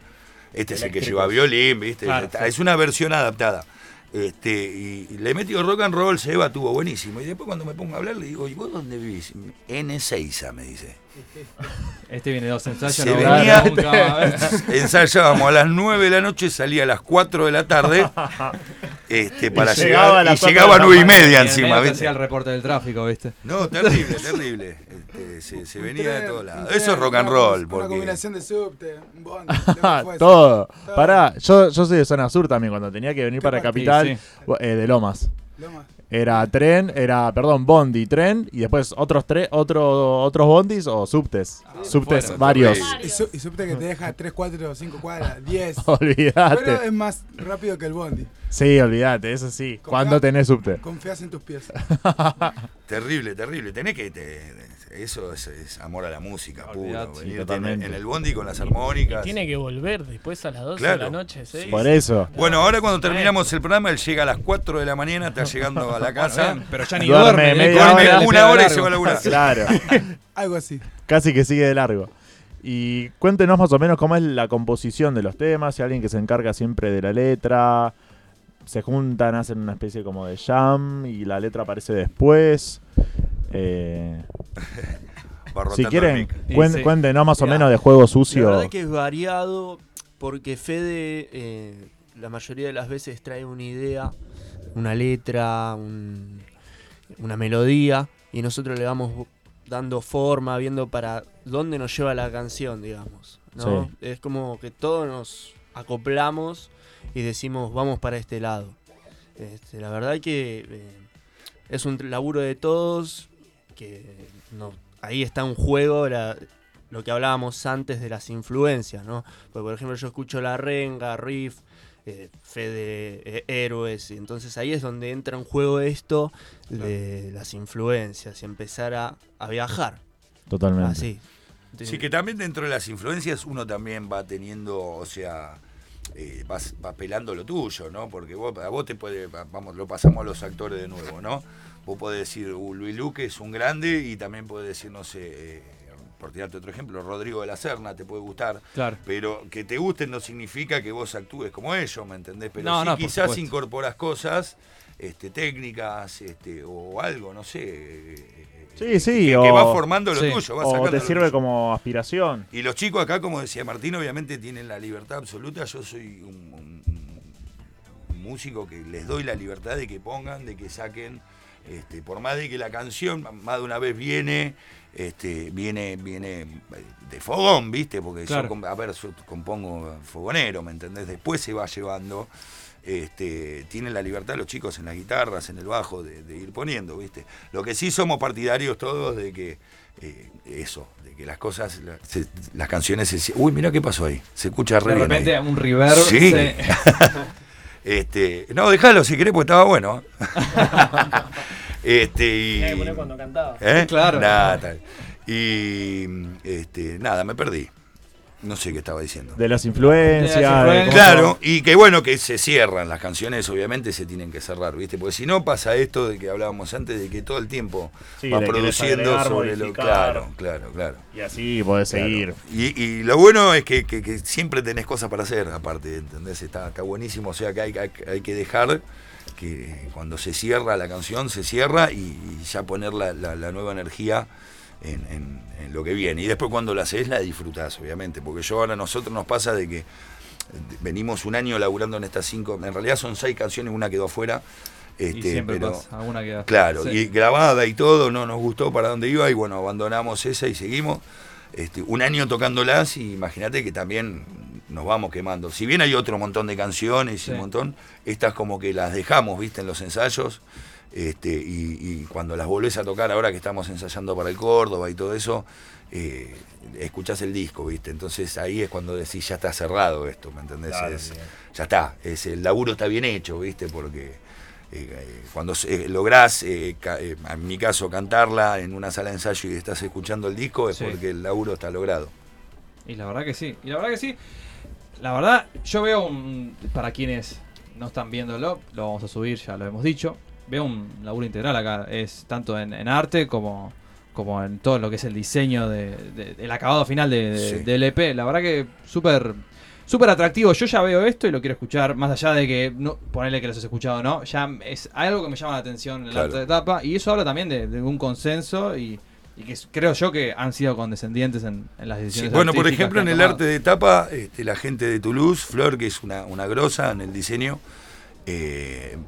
Este es el que lleva violín, ¿viste? Claro, Está- sí. Es una versión adaptada. Este, y, y le metió rock and roll, Seba tuvo buenísimo. Y después cuando me pongo a hablar le digo, ¿y vos dónde vivís? En Ezeiza, me dice. Este viene dos ensayos, Se no venía- a ver. Ensayábamos a las 9 de la noche, salía a las 4 de la tarde. Este, para llegaba a llegar, las y llegaba a de la 9 y media Y encima, ¿viste? hacía el reporte del tráfico, ¿viste? No, terrible, terrible. Este, se, se venía de todos lados. Eso es rock and una- roll. Una Porque combinación de subte, un fuese. Todo. Pará, yo, yo soy de zona sur también. Cuando tenía que venir ¿Qué para capital, Sí, eh, de Lomas. Loma. Era tren, era, perdón, bondi, tren, y después otros tres, otro, otros bondis o subtes. subtes fuera, varios. Y, su- y subte que te deja 3, 4, 5 cuadras, 10. Oh, Pero Olvídate. es más rápido que el bondi. Sí, olvídate, eso sí. Confía- Cuando tenés subte. Confías en tus pies. terrible, terrible. Tenés que. te- eso es, es amor a la música, puro. Olvidate. Sí, Venirte en, el bondi con las armónicas. Tiene que volver después a las 12 Claro. de la noche, ¿sí? Por eso. Bueno, ahora cuando terminamos el programa, él llega a las 4 de la mañana, está llegando a la casa. Bueno, pero ya ni Duerme duerme. media hora, Duerme una hora y se va a laburar. Claro. Algo así. Casi que sigue de largo. Y cuéntenos más o menos cómo es la composición de los temas, si hay alguien que se encarga siempre de la letra, se juntan, hacen una especie como de jam y la letra aparece después. Eh, si quieren, cuen- sí. cuéntenos más o menos de juego La sucio. verdad que es variado porque Fede eh, la mayoría de las veces trae una idea, una letra, un- una melodía y nosotros le vamos dando forma, viendo para dónde nos lleva la canción, digamos. ¿no? Sí. Es como que todos nos acoplamos y decimos vamos para este lado. Este, la verdad que eh, es un laburo de todos, que no, ahí está un juego, la- lo que hablábamos antes de las influencias, ¿no? Porque, por ejemplo, yo escucho La Renga, Riff, eh, Fede, eh, Héroes, y entonces ahí es donde entra en juego esto de las influencias y empezar a, a viajar, Totalmente. así. Sí, que también dentro de las influencias uno también va teniendo, o sea, eh, vas, vas pelando lo tuyo, ¿no? Porque vos, a vos te puede, va- vamos, lo pasamos a los actores de nuevo, ¿no? Vos podés decir, uh, Luis Luque es un grande y también podés decir, no sé, eh, por tirarte otro ejemplo, Rodrigo de la Serna te puede gustar, Claro. pero que te gusten no significa que vos actúes como ellos, ¿me entendés? Pero No, por quizás incorporas cosas este, técnicas este, o algo, no sé. eh, Sí, sí, Que, o- que va formando lo sí, tuyo, va O sacando te sirve tuyo. como aspiración. Y los chicos acá, como decía Martín, obviamente tienen la libertad absoluta. Yo soy un, un- un músico que les doy la libertad de que pongan, de que saquen. Este, por más de que la canción más de una vez viene, este, viene, viene de fogón, ¿viste? Porque Claro. yo, a ver, yo compongo fogonero, ¿me entendés? Después se va llevando. Este, tienen la libertad los chicos en las guitarras, en el bajo, de, de ir poniendo, ¿viste? Lo que sí somos partidarios todos de que eh, eso, de que las cosas, la- se- las canciones se... Uy, mira qué pasó ahí, se escucha re De bien ahí. repente un reverb. Sí. se- Este, no, déjalo si querés, porque estaba bueno. este, y, Tenía que poner cuando cantaba. ¿Eh? Claro. Nada, tal. Y este, nada, me perdí. No sé qué estaba diciendo. De las influencias. De las de influencias. cómo Claro, y que bueno, que se cierran las canciones, obviamente se tienen que cerrar, ¿viste? Porque si no pasa esto de que hablábamos antes, de que todo el tiempo Sí, va produciendo desagregar, sobre lo. Claro, claro, claro. Y así podés Claro. seguir. Y, y lo bueno es que, que- que siempre tenés cosas para hacer, aparte, ¿entendés? Está, está buenísimo, o sea que hay, hay- hay que dejar que cuando se cierra la canción, se cierra y, y ya poner la, la- la nueva energía en, en- en lo que viene. Y después cuando la haces, la disfrutás, obviamente, porque yo ahora a nosotros nos pasa de que venimos un año laburando en estas cinco, en realidad son seis canciones, una quedó afuera. y Este, siempre pero, pasa, alguna queda. Claro, Sí. y grabada y todo, no nos gustó para dónde iba y bueno, abandonamos esa y seguimos. Este, un año tocándolas y imagínate que también nos vamos quemando. Si bien hay otro montón de canciones y un montón, estas como que las dejamos, viste, en los ensayos. Este, y, y cuando las volvés a tocar, ahora que estamos ensayando para el Córdoba y todo eso, eh, escuchás el disco, viste. Entonces ahí es cuando decís, ya está cerrado esto, ¿me entendés? Claro, Es- bien. ya está, es, el laburo está bien hecho, viste, porque eh, eh, cuando eh, lográs, eh, en mi caso, cantarla en una sala de ensayo y estás escuchando el disco, es Sí. porque el laburo está logrado. Y la verdad que sí. Y la verdad que sí. La verdad, yo veo un. Para quienes no están viéndolo, lo vamos a subir, ya lo hemos dicho. Veo un laburo integral acá. Es tanto en, en arte como, como en todo lo que es el diseño de, de- el acabado final de, de- Sí. del EP. La verdad que súper. Súper atractivo, yo ya veo esto y lo quiero escuchar, más allá de que, no, ponerle que los has escuchado o no, ya es hay algo que me llama la atención en el Claro. arte de tapa, y eso habla también de, de un consenso y, y que creo yo que han sido condescendientes en, en las Sí, decisiones bueno, por ejemplo, en el arte de tapa, este, la gente de Toulouse, Flor, que es una, una grosa en el diseño, eh,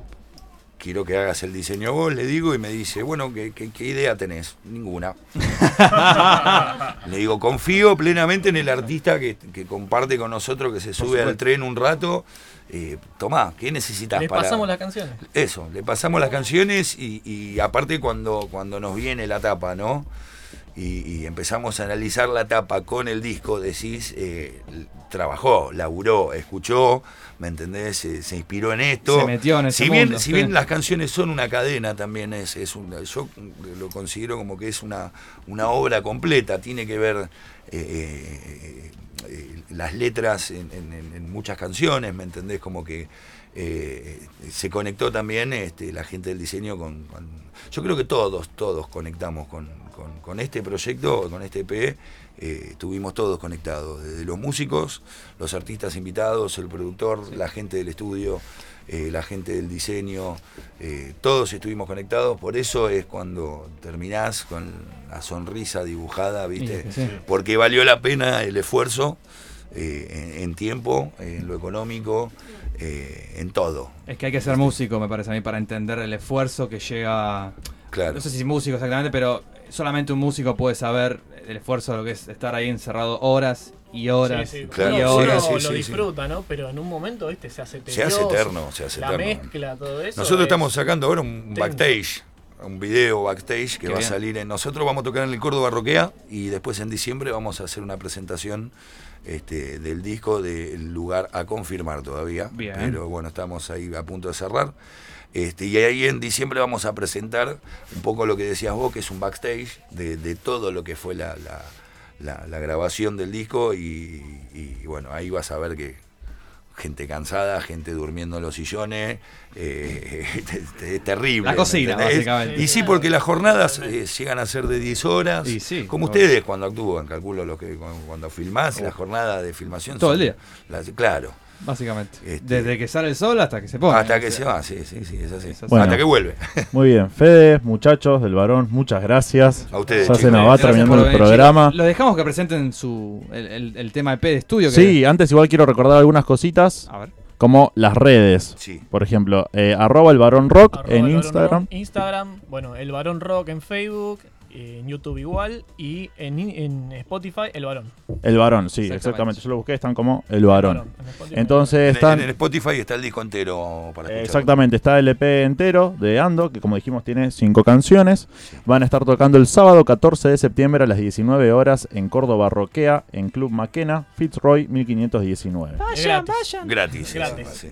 quiero que hagas el diseño vos, le digo, y me dice, bueno, ¿qué, qué- qué idea tenés? Ninguna. le digo, confío plenamente en el artista que, que comparte con nosotros, que se sube al tren un rato. Eh, tomá, ¿qué necesitas para...? pasamos las canciones. Eso, le pasamos las canciones y, y aparte cuando, cuando nos viene la tapa, ¿no? Y, y empezamos a analizar la tapa con el disco, decís, eh, trabajó, laburó, escuchó, ¿me entendés? Se, se inspiró en esto. Se metió en ese si bien, mundo, si sí. bien las canciones son una cadena también, es, es una- yo lo considero como que es una, una obra completa, tiene que ver... eh, eh, eh, las letras en, en- en- en muchas canciones, ¿me entendés? Como que eh, se conectó también este, la gente del diseño con, con- Yo creo que todos, todos conectamos con, con- con este proyecto, con este EP, eh, estuvimos todos conectados, desde los músicos, los artistas invitados, el productor, la gente del estudio, eh, la gente del diseño, eh, todos estuvimos conectados, por eso es cuando terminás con la sonrisa dibujada, ¿viste? Sí, sí. porque valió la pena el esfuerzo eh, en, en tiempo, en lo económico, eh, en todo. Es que hay que ser músico, me parece a mí, para entender el esfuerzo que llega. Claro. No sé si músico exactamente, pero solamente un músico puede saber el esfuerzo de lo que es estar ahí encerrado horas y horas Sí, sí. Claro, y horas. sí, lo disfruta, ¿no? Pero en un momento, ¿viste? Se hace Se hace tedioso. eterno, se hace La eterno. mezcla, todo eso. Nosotros es- estamos sacando ahora un backstage, un video backstage que Qué va bien. a salir en. Nosotros vamos a tocar en el Córdoba Roquea y después en diciembre vamos a hacer una presentación este, del disco del lugar a confirmar todavía. Bien. Pero bueno, estamos ahí a punto de cerrar. Este, y ahí en diciembre vamos a presentar un poco lo que decías vos, que es un backstage de, de todo lo que fue la, la- la- la grabación del disco. Y, y, bueno, ahí vas a ver que gente cansada, gente durmiendo en los sillones, eh, es terrible. La cocina, básicamente. Y sí, porque las jornadas eh, llegan a ser de 10 horas. Y sí, como ustedes cuando actúan, calculo lo que cuando, filmás, la jornada de filmación. Todo son el día. las- claro. Básicamente. Este- Desde que sale el sol hasta que se pone. Hasta O que sea, se va, sí, sí, sí, es así. Es así. Bueno. Hasta que vuelve. Muy bien, Fede, muchachos del varón, muchas gracias. A ustedes, Ya se chicos. nos va Gracias terminando por el venir, programa. chicos. Lo dejamos que presenten su el, el- el tema EP de estudio. que- Sí, antes igual quiero recordar algunas cositas, A ver. como las redes. Sí. Por ejemplo, eh, arroba el varón rock Arroba en Instagram. Rock, Instagram, bueno, el Varón Rock en Facebook en YouTube igual y en, en Spotify El Varón. El varón, sí, Exactamente. exactamente. Yo lo busqué, están como el varón. en Spotify. Entonces En, están. en el Spotify está el disco entero para escuchar. Exactamente, está el EP entero de Ando, que como dijimos tiene cinco canciones. Van a estar tocando el sábado 14 de septiembre a las 19 horas en Córdoba Roquea, en Club Maquena, Fitzroy 1519. Es gratis. Gratis. Gratis.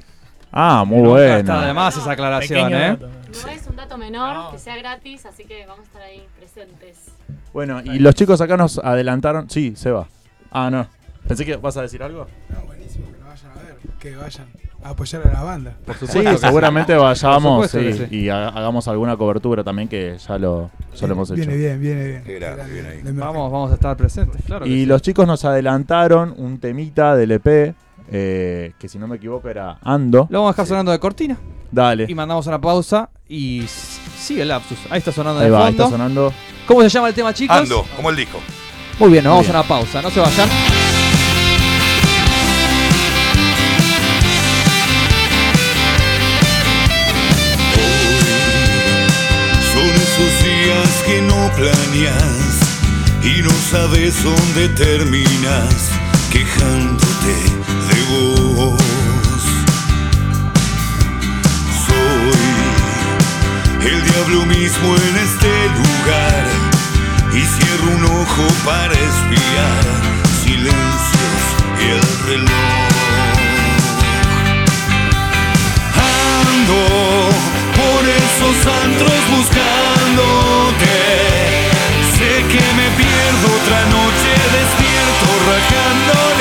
Ah, muy Nunca Está de bueno. más esa aclaración, Pequeño ¿eh? dato. No es un dato menor, No. que sea gratis, así que vamos a estar ahí presentes. Bueno, y los chicos acá nos adelantaron. Sí, se va. Ah, no. Pensé que vas a decir algo. No, buenísimo, que lo vayan a ver. Que vayan a apoyar a la banda. Sí, seguramente vayamos Por supuesto sí, que sí. y ha- hagamos alguna cobertura también que ya lo, ya lo hemos hecho. Viene bien, viene bien. Qué Viene ahí. Vamos, vamos a estar presentes, claro. Y sí. los chicos nos adelantaron un temita del EP, eh, que si no me equivoco era Ando. Lo vamos a dejar sonando de cortina Dale. y mandamos una pausa y sigue el lapsus. Ahí está sonando Ahí de va, ahí fondo. está sonando. ¿Cómo se llama el tema, chicos? Ando, como el disco. Muy bien, nos vamos Bien. a una pausa. No se vayan. Son esos días que no planeas y no sabes dónde terminas quejándote de vos. Soy el diablo mismo en este lugar y cierro un ojo para espiar silencios y el reloj. Ando por esos antros buscándote. Sé que me pierdo otra noche despierto rajándole al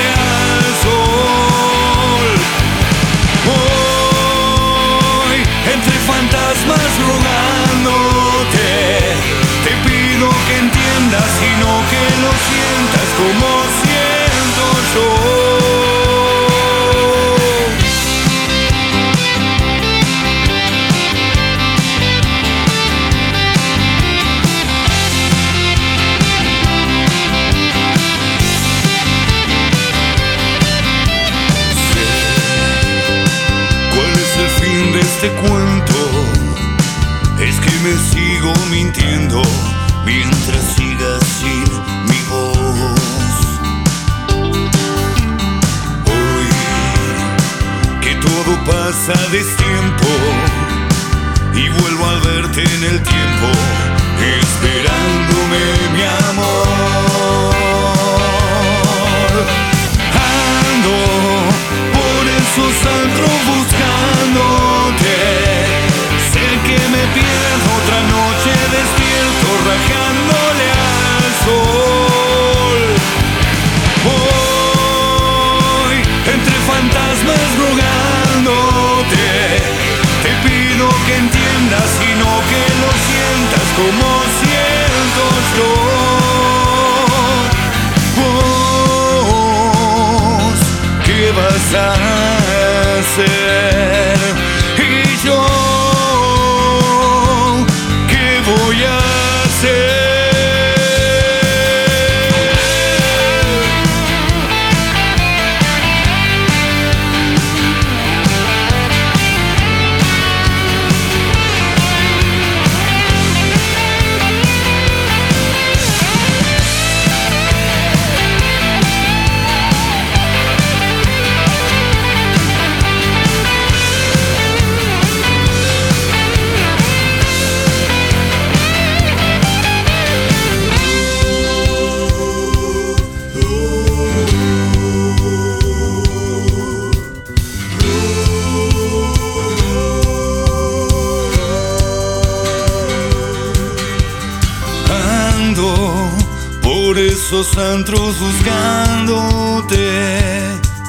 esos antros buscándote.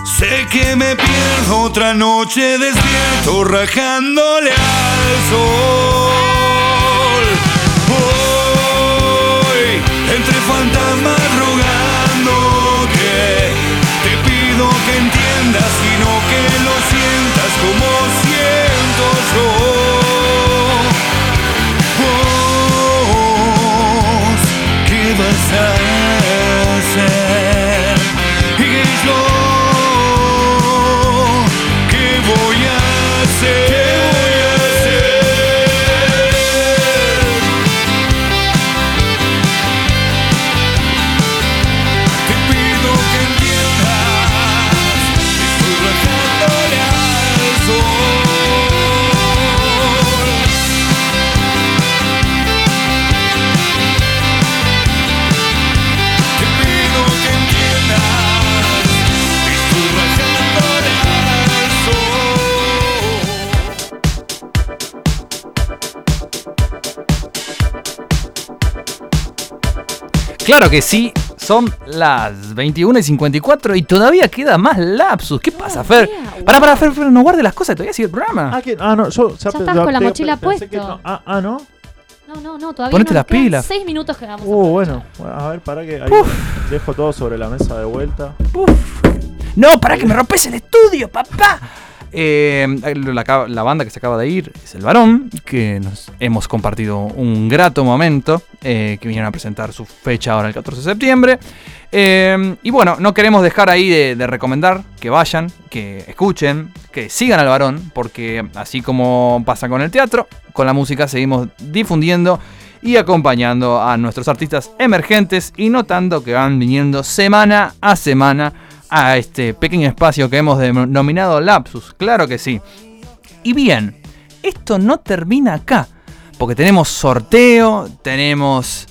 Sé que me pierdo otra noche despierto rajándole al sol. Claro que sí, son las 21 y 54 y todavía queda más lapsus. ¿Qué pasa, Fer? Todavía, Pará, pará, Fer, Fer, no guarde las cosas, todavía sigue el programa. Ah, que, ah, no, yo Ya estás con la mochila no. Ah, ah, ¿no? No, no, no, todavía Ponete no, las nos quedan pilas. Seis minutos que vamos a Uh, bueno. A ver, para que ahí dejo todo sobre la mesa de vuelta. No, pará que me rompes el estudio, papá. Eh, la, banda que se acaba de ir es El Varón, que nos hemos compartido un grato momento, eh, que vinieron a presentar su fecha ahora el 14 de septiembre. Eh, y bueno, no queremos dejar ahí de, de recomendar que vayan, que escuchen, que sigan al Varón, porque así como pasa con el teatro, con la música seguimos difundiendo y acompañando a nuestros artistas emergentes y notando que van viniendo semana a semana a este pequeño espacio que hemos denominado Lapsus, claro que sí. Y bien, esto no termina acá, porque tenemos sorteo, tenemos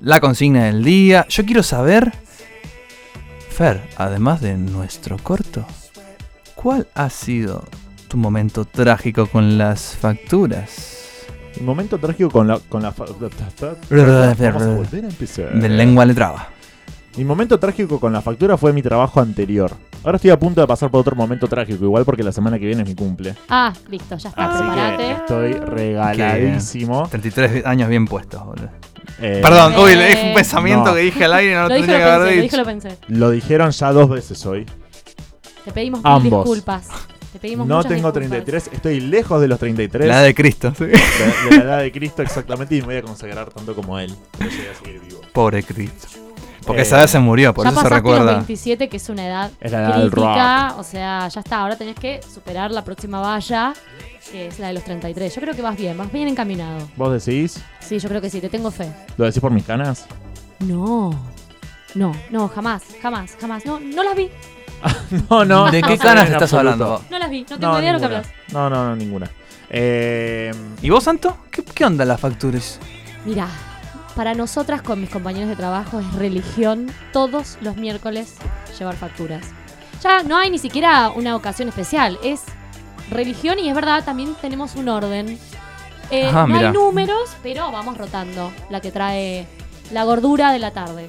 la consigna del día. Yo quiero saber, Fer, además de nuestro corto, ¿cuál ha sido tu momento trágico con las facturas? Un momento trágico con la. Con la Vamos a volver a empezar. De lengua le traba. Mi momento trágico con la factura fue mi trabajo anterior. Ahora estoy a punto de pasar por otro momento trágico, igual porque la semana que viene es mi cumple. Ah, listo, ya está, Así que prepárate. estoy regaladísimo. 33 años bien puestos, boludo. Eh, Perdón, uy, Eh, es un pensamiento no. que dije al aire y no lo, Lo dije, tendría lo que haber pensé, lo dicho. dije, lo pensé. Lo dijeron ya dos veces hoy. Te pedimos mil disculpas. Te pedimos No tengo disculpas. 33, estoy lejos de los 33. La de Cristo, sí. de, de la edad de Cristo exactamente y me voy a consagrar tanto como él. Pero llegué a seguir vivo. Pobre Cristo. Porque Eh, esa vez se murió, por ya eso se pasaste los recuerda. 27, que es una edad Es la edad del crítica. O sea, ya está. Ahora tenés que superar la próxima valla, que es la de los 33. Yo creo que vas bien, vas bien encaminado. ¿Vos decís? Sí, yo creo que sí, te tengo fe. ¿Lo decís por mis canas? No. No, no, jamás, jamás, jamás. No, no las vi. No, no. ¿De qué canas estás absoluto. hablando? No las vi. No tengo No, idea de lo que hablas. No, no, no, ninguna. Eh, ¿Y vos, Santo? ¿Qué, qué onda las facturas? Mira, para nosotras con mis compañeros de trabajo es religión todos los miércoles llevar facturas. Ya no hay ni siquiera una ocasión especial, es religión y es verdad, también tenemos un orden. Eh, Ajá, no hay números, pero vamos rotando la que trae la gordura de la tarde.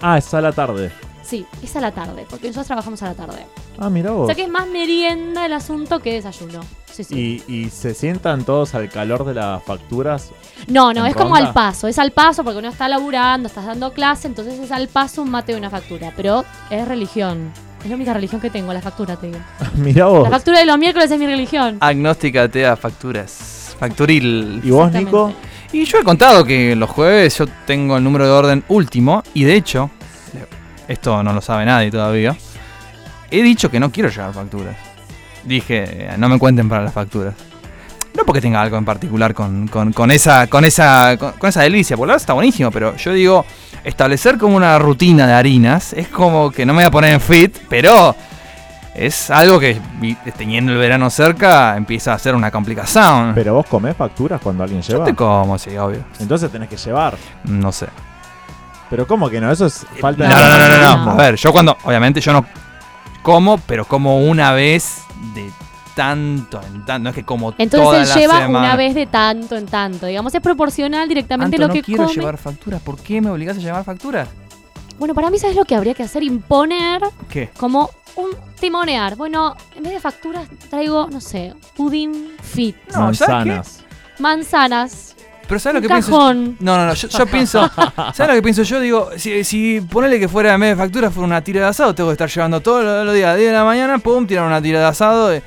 ah, es a la tarde. Sí, es a la tarde, porque nosotros trabajamos a la tarde. Ah, mira O vos. sea que es más merienda el asunto que desayuno. Sí, sí. Y, y se sientan todos al calor de las facturas. No, no, ¿En es como al paso, es al paso porque uno está laburando, estás dando clase, entonces es al paso un mate y una factura. Pero es religión. Es la única religión que tengo, la factura, te digo. mira vos. La factura de los miércoles es mi religión. Agnóstica tea facturas. Facturil. ¿Y vos. Nico? Y yo he contado que los jueves yo tengo el número de orden último. Y de hecho, esto no lo sabe nadie todavía. He dicho que no quiero llevar facturas. Dije, no me cuenten para las facturas. No porque tenga algo en particular con, con- con esa, con, esa, con, con esa delicia, porque la verdad está buenísimo, pero yo digo, establecer como una rutina de harinas es como que no me voy a poner en fit, pero es algo que teniendo el verano cerca empieza a ser una complicación. Pero vos comés facturas cuando alguien Yo lleva. te como, sí, obvio. Entonces tenés que llevar. No sé. Pero ¿cómo que no? Eso es falta No, de no, no, no, no. A ver, yo cuando, obviamente yo no como, pero como una vez de tanto en tanto. No es que como toda Entonces la él lleva semana. una vez de tanto en tanto. Digamos, es proporcional directamente Anto, lo no que quiero come. llevar facturas. ¿Por qué me obligás a llevar facturas? Bueno, para mí, ¿sabes lo que habría que hacer? Imponer ¿Qué? como un timonear. Bueno, en vez de facturas traigo, no sé, pudín fit. No, ¿sabes qué? Manzanas. Pero ¿sabes lo que pienso? cajón. No, no, no. Yo, yo pienso. ¿Sabes lo que pienso yo? Digo, si, si ponele que fuera de factura, fuera una tira de asado, tengo que estar llevando todos los, los días a 10 de la mañana, pum, tirar una tira de asado. y-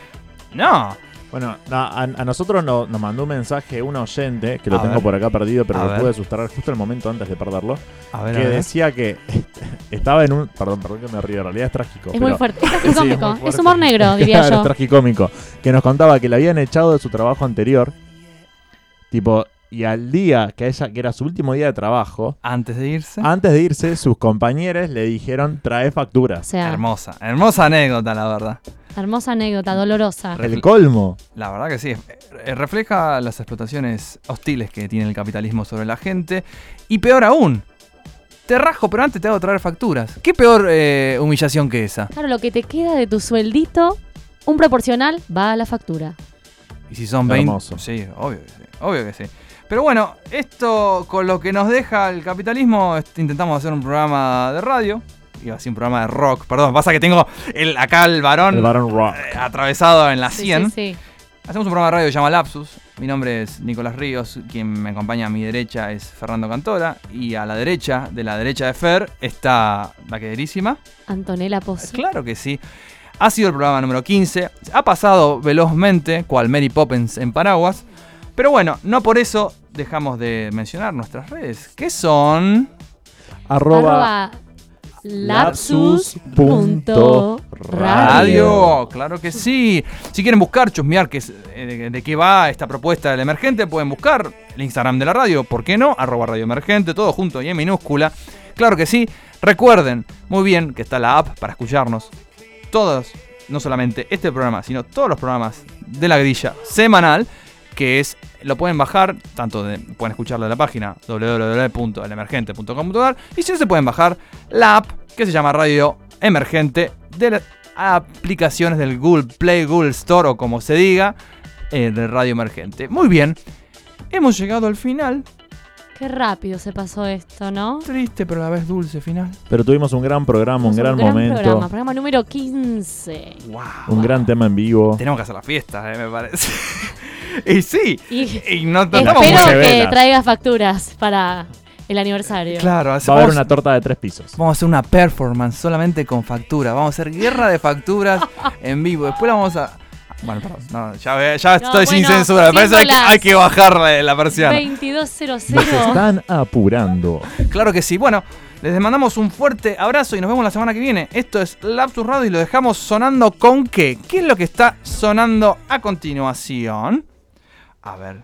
No. Bueno, a, nosotros no- nos mandó un mensaje un oyente, que lo A tengo ver. por acá perdido, pero A lo ver. pude sustraer justo el momento antes de perderlo. A ver, que a ver. decía que estaba en un. Perdón, perdón que me río, en realidad es trágico. Es muy fuerte. Es Sí, tragicómico. muy es humor negro, diría Claro, yo. es tragicómico. Que nos contaba que le habían echado de su trabajo anterior. Tipo, y al día que ella, que era su último día de trabajo, Antes de irse. antes de irse, sus compañeros le dijeron trae O facturas. sea, Hermosa, hermosa anécdota, la verdad. hermosa anécdota, dolorosa. El colmo. La verdad que sí. Eh, Refleja las explotaciones hostiles que tiene el capitalismo sobre la gente. Y peor aún, te rajo, pero antes te hago traer facturas. ¿Qué peor eh, humillación que esa? Claro, lo que te queda de tu sueldito, un proporcional va a la factura. Y si son 20. Hermoso. Sí, obvio. que sí. obvio que sí. Pero bueno, esto con lo que nos deja el capitalismo, intentamos hacer un programa de radio. Iba a decir un programa de rock, perdón, pasa que tengo el, acá el varón, El Baron Rock. eh, atravesado en la Sí, 100. sí, sí. Hacemos un programa de radio que se llama Lapsus. Mi nombre es Nicolás Ríos, quien me acompaña a mi derecha es Fernando Cantora. Y a la derecha, de la derecha de Fer, está la queridísima. Antonella Pozzo. Claro que sí. Ha sido el programa número 15. Ha pasado velozmente, cual Mary Poppins en paraguas. Pero bueno, no por eso dejamos de mencionar nuestras redes, que son... Arroba Arroba lapsus.radio. Radio, claro que sí. Si quieren buscar, chusmear que es, eh, de, de qué va esta propuesta del emergente, pueden buscar el Instagram de la radio, ¿por qué no? Arroba Radio Emergente, todo junto y en minúscula. Claro que sí. Recuerden, muy bien, que está la app para escucharnos. Todos, no solamente este programa, sino todos los programas de la grilla semanal, que es, lo pueden bajar, tanto de, pueden escucharlo de la página www.elemergente.com.ar y si no se pueden bajar la app que se llama Radio Emergente de las aplicaciones del Google Play, Google Store o como se diga, eh, de Radio Emergente. Muy bien, hemos llegado al final. Qué rápido se pasó esto, ¿no? Triste, pero a la vez dulce final. Pero tuvimos un gran programa, un Fue gran, momento, Programa, programa número 15. Wow. un gran tema en vivo. Tenemos que hacer la fiesta, eh, me parece. y sí, Y y no, estamos espero que severas. traiga facturas para el aniversario. Claro, Va a haber una torta de tres pisos. Vamos a hacer una performance solamente con factura. Vamos a hacer guerra de facturas en vivo. Después la vamos a. Bueno, perdón. No, ya, ve- ya No, estoy sin censura. Me parece que hay que bajarle la persiana. 2200. Nos están apurando. Claro que sí. Bueno, les mandamos un fuerte abrazo y nos vemos la semana que viene. Esto es Lapsus Radio y lo dejamos sonando con qué. ¿Qué es lo que está sonando a continuación? A ver,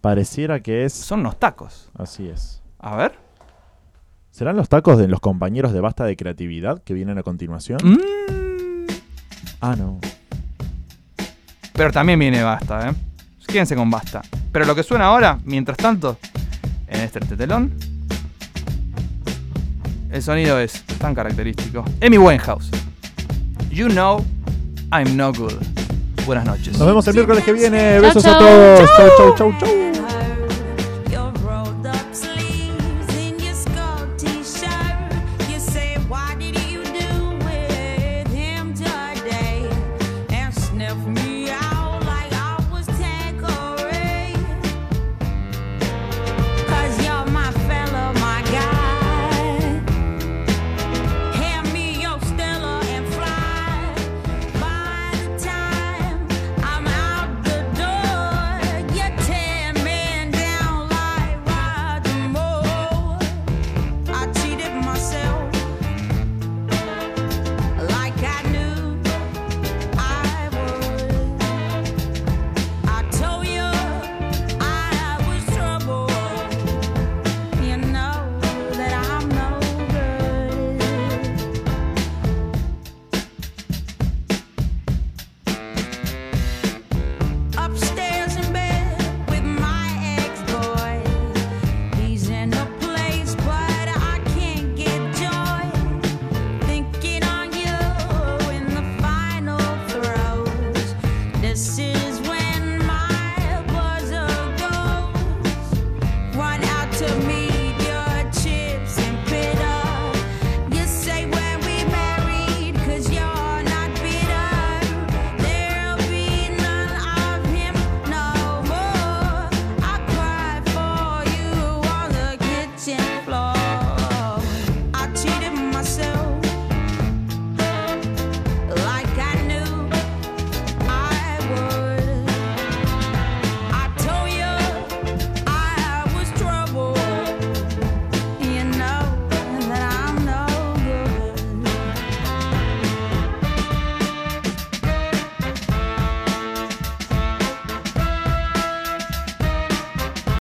Pareciera que es. son unos tacos. Así es. A ver. ¿Serán los tacos de los compañeros de Basta de Creatividad que vienen a continuación? Mm, Ah, no. pero también viene Basta, ¿eh? Quédense con Basta. Pero lo que suena ahora, mientras tanto, en este telón, el sonido es tan característico. Amy Winehouse. You know I'm no good. Buenas noches. Nos vemos el miércoles que viene. Chau, Besos a chau. todos. Chau, chau, chau, chau.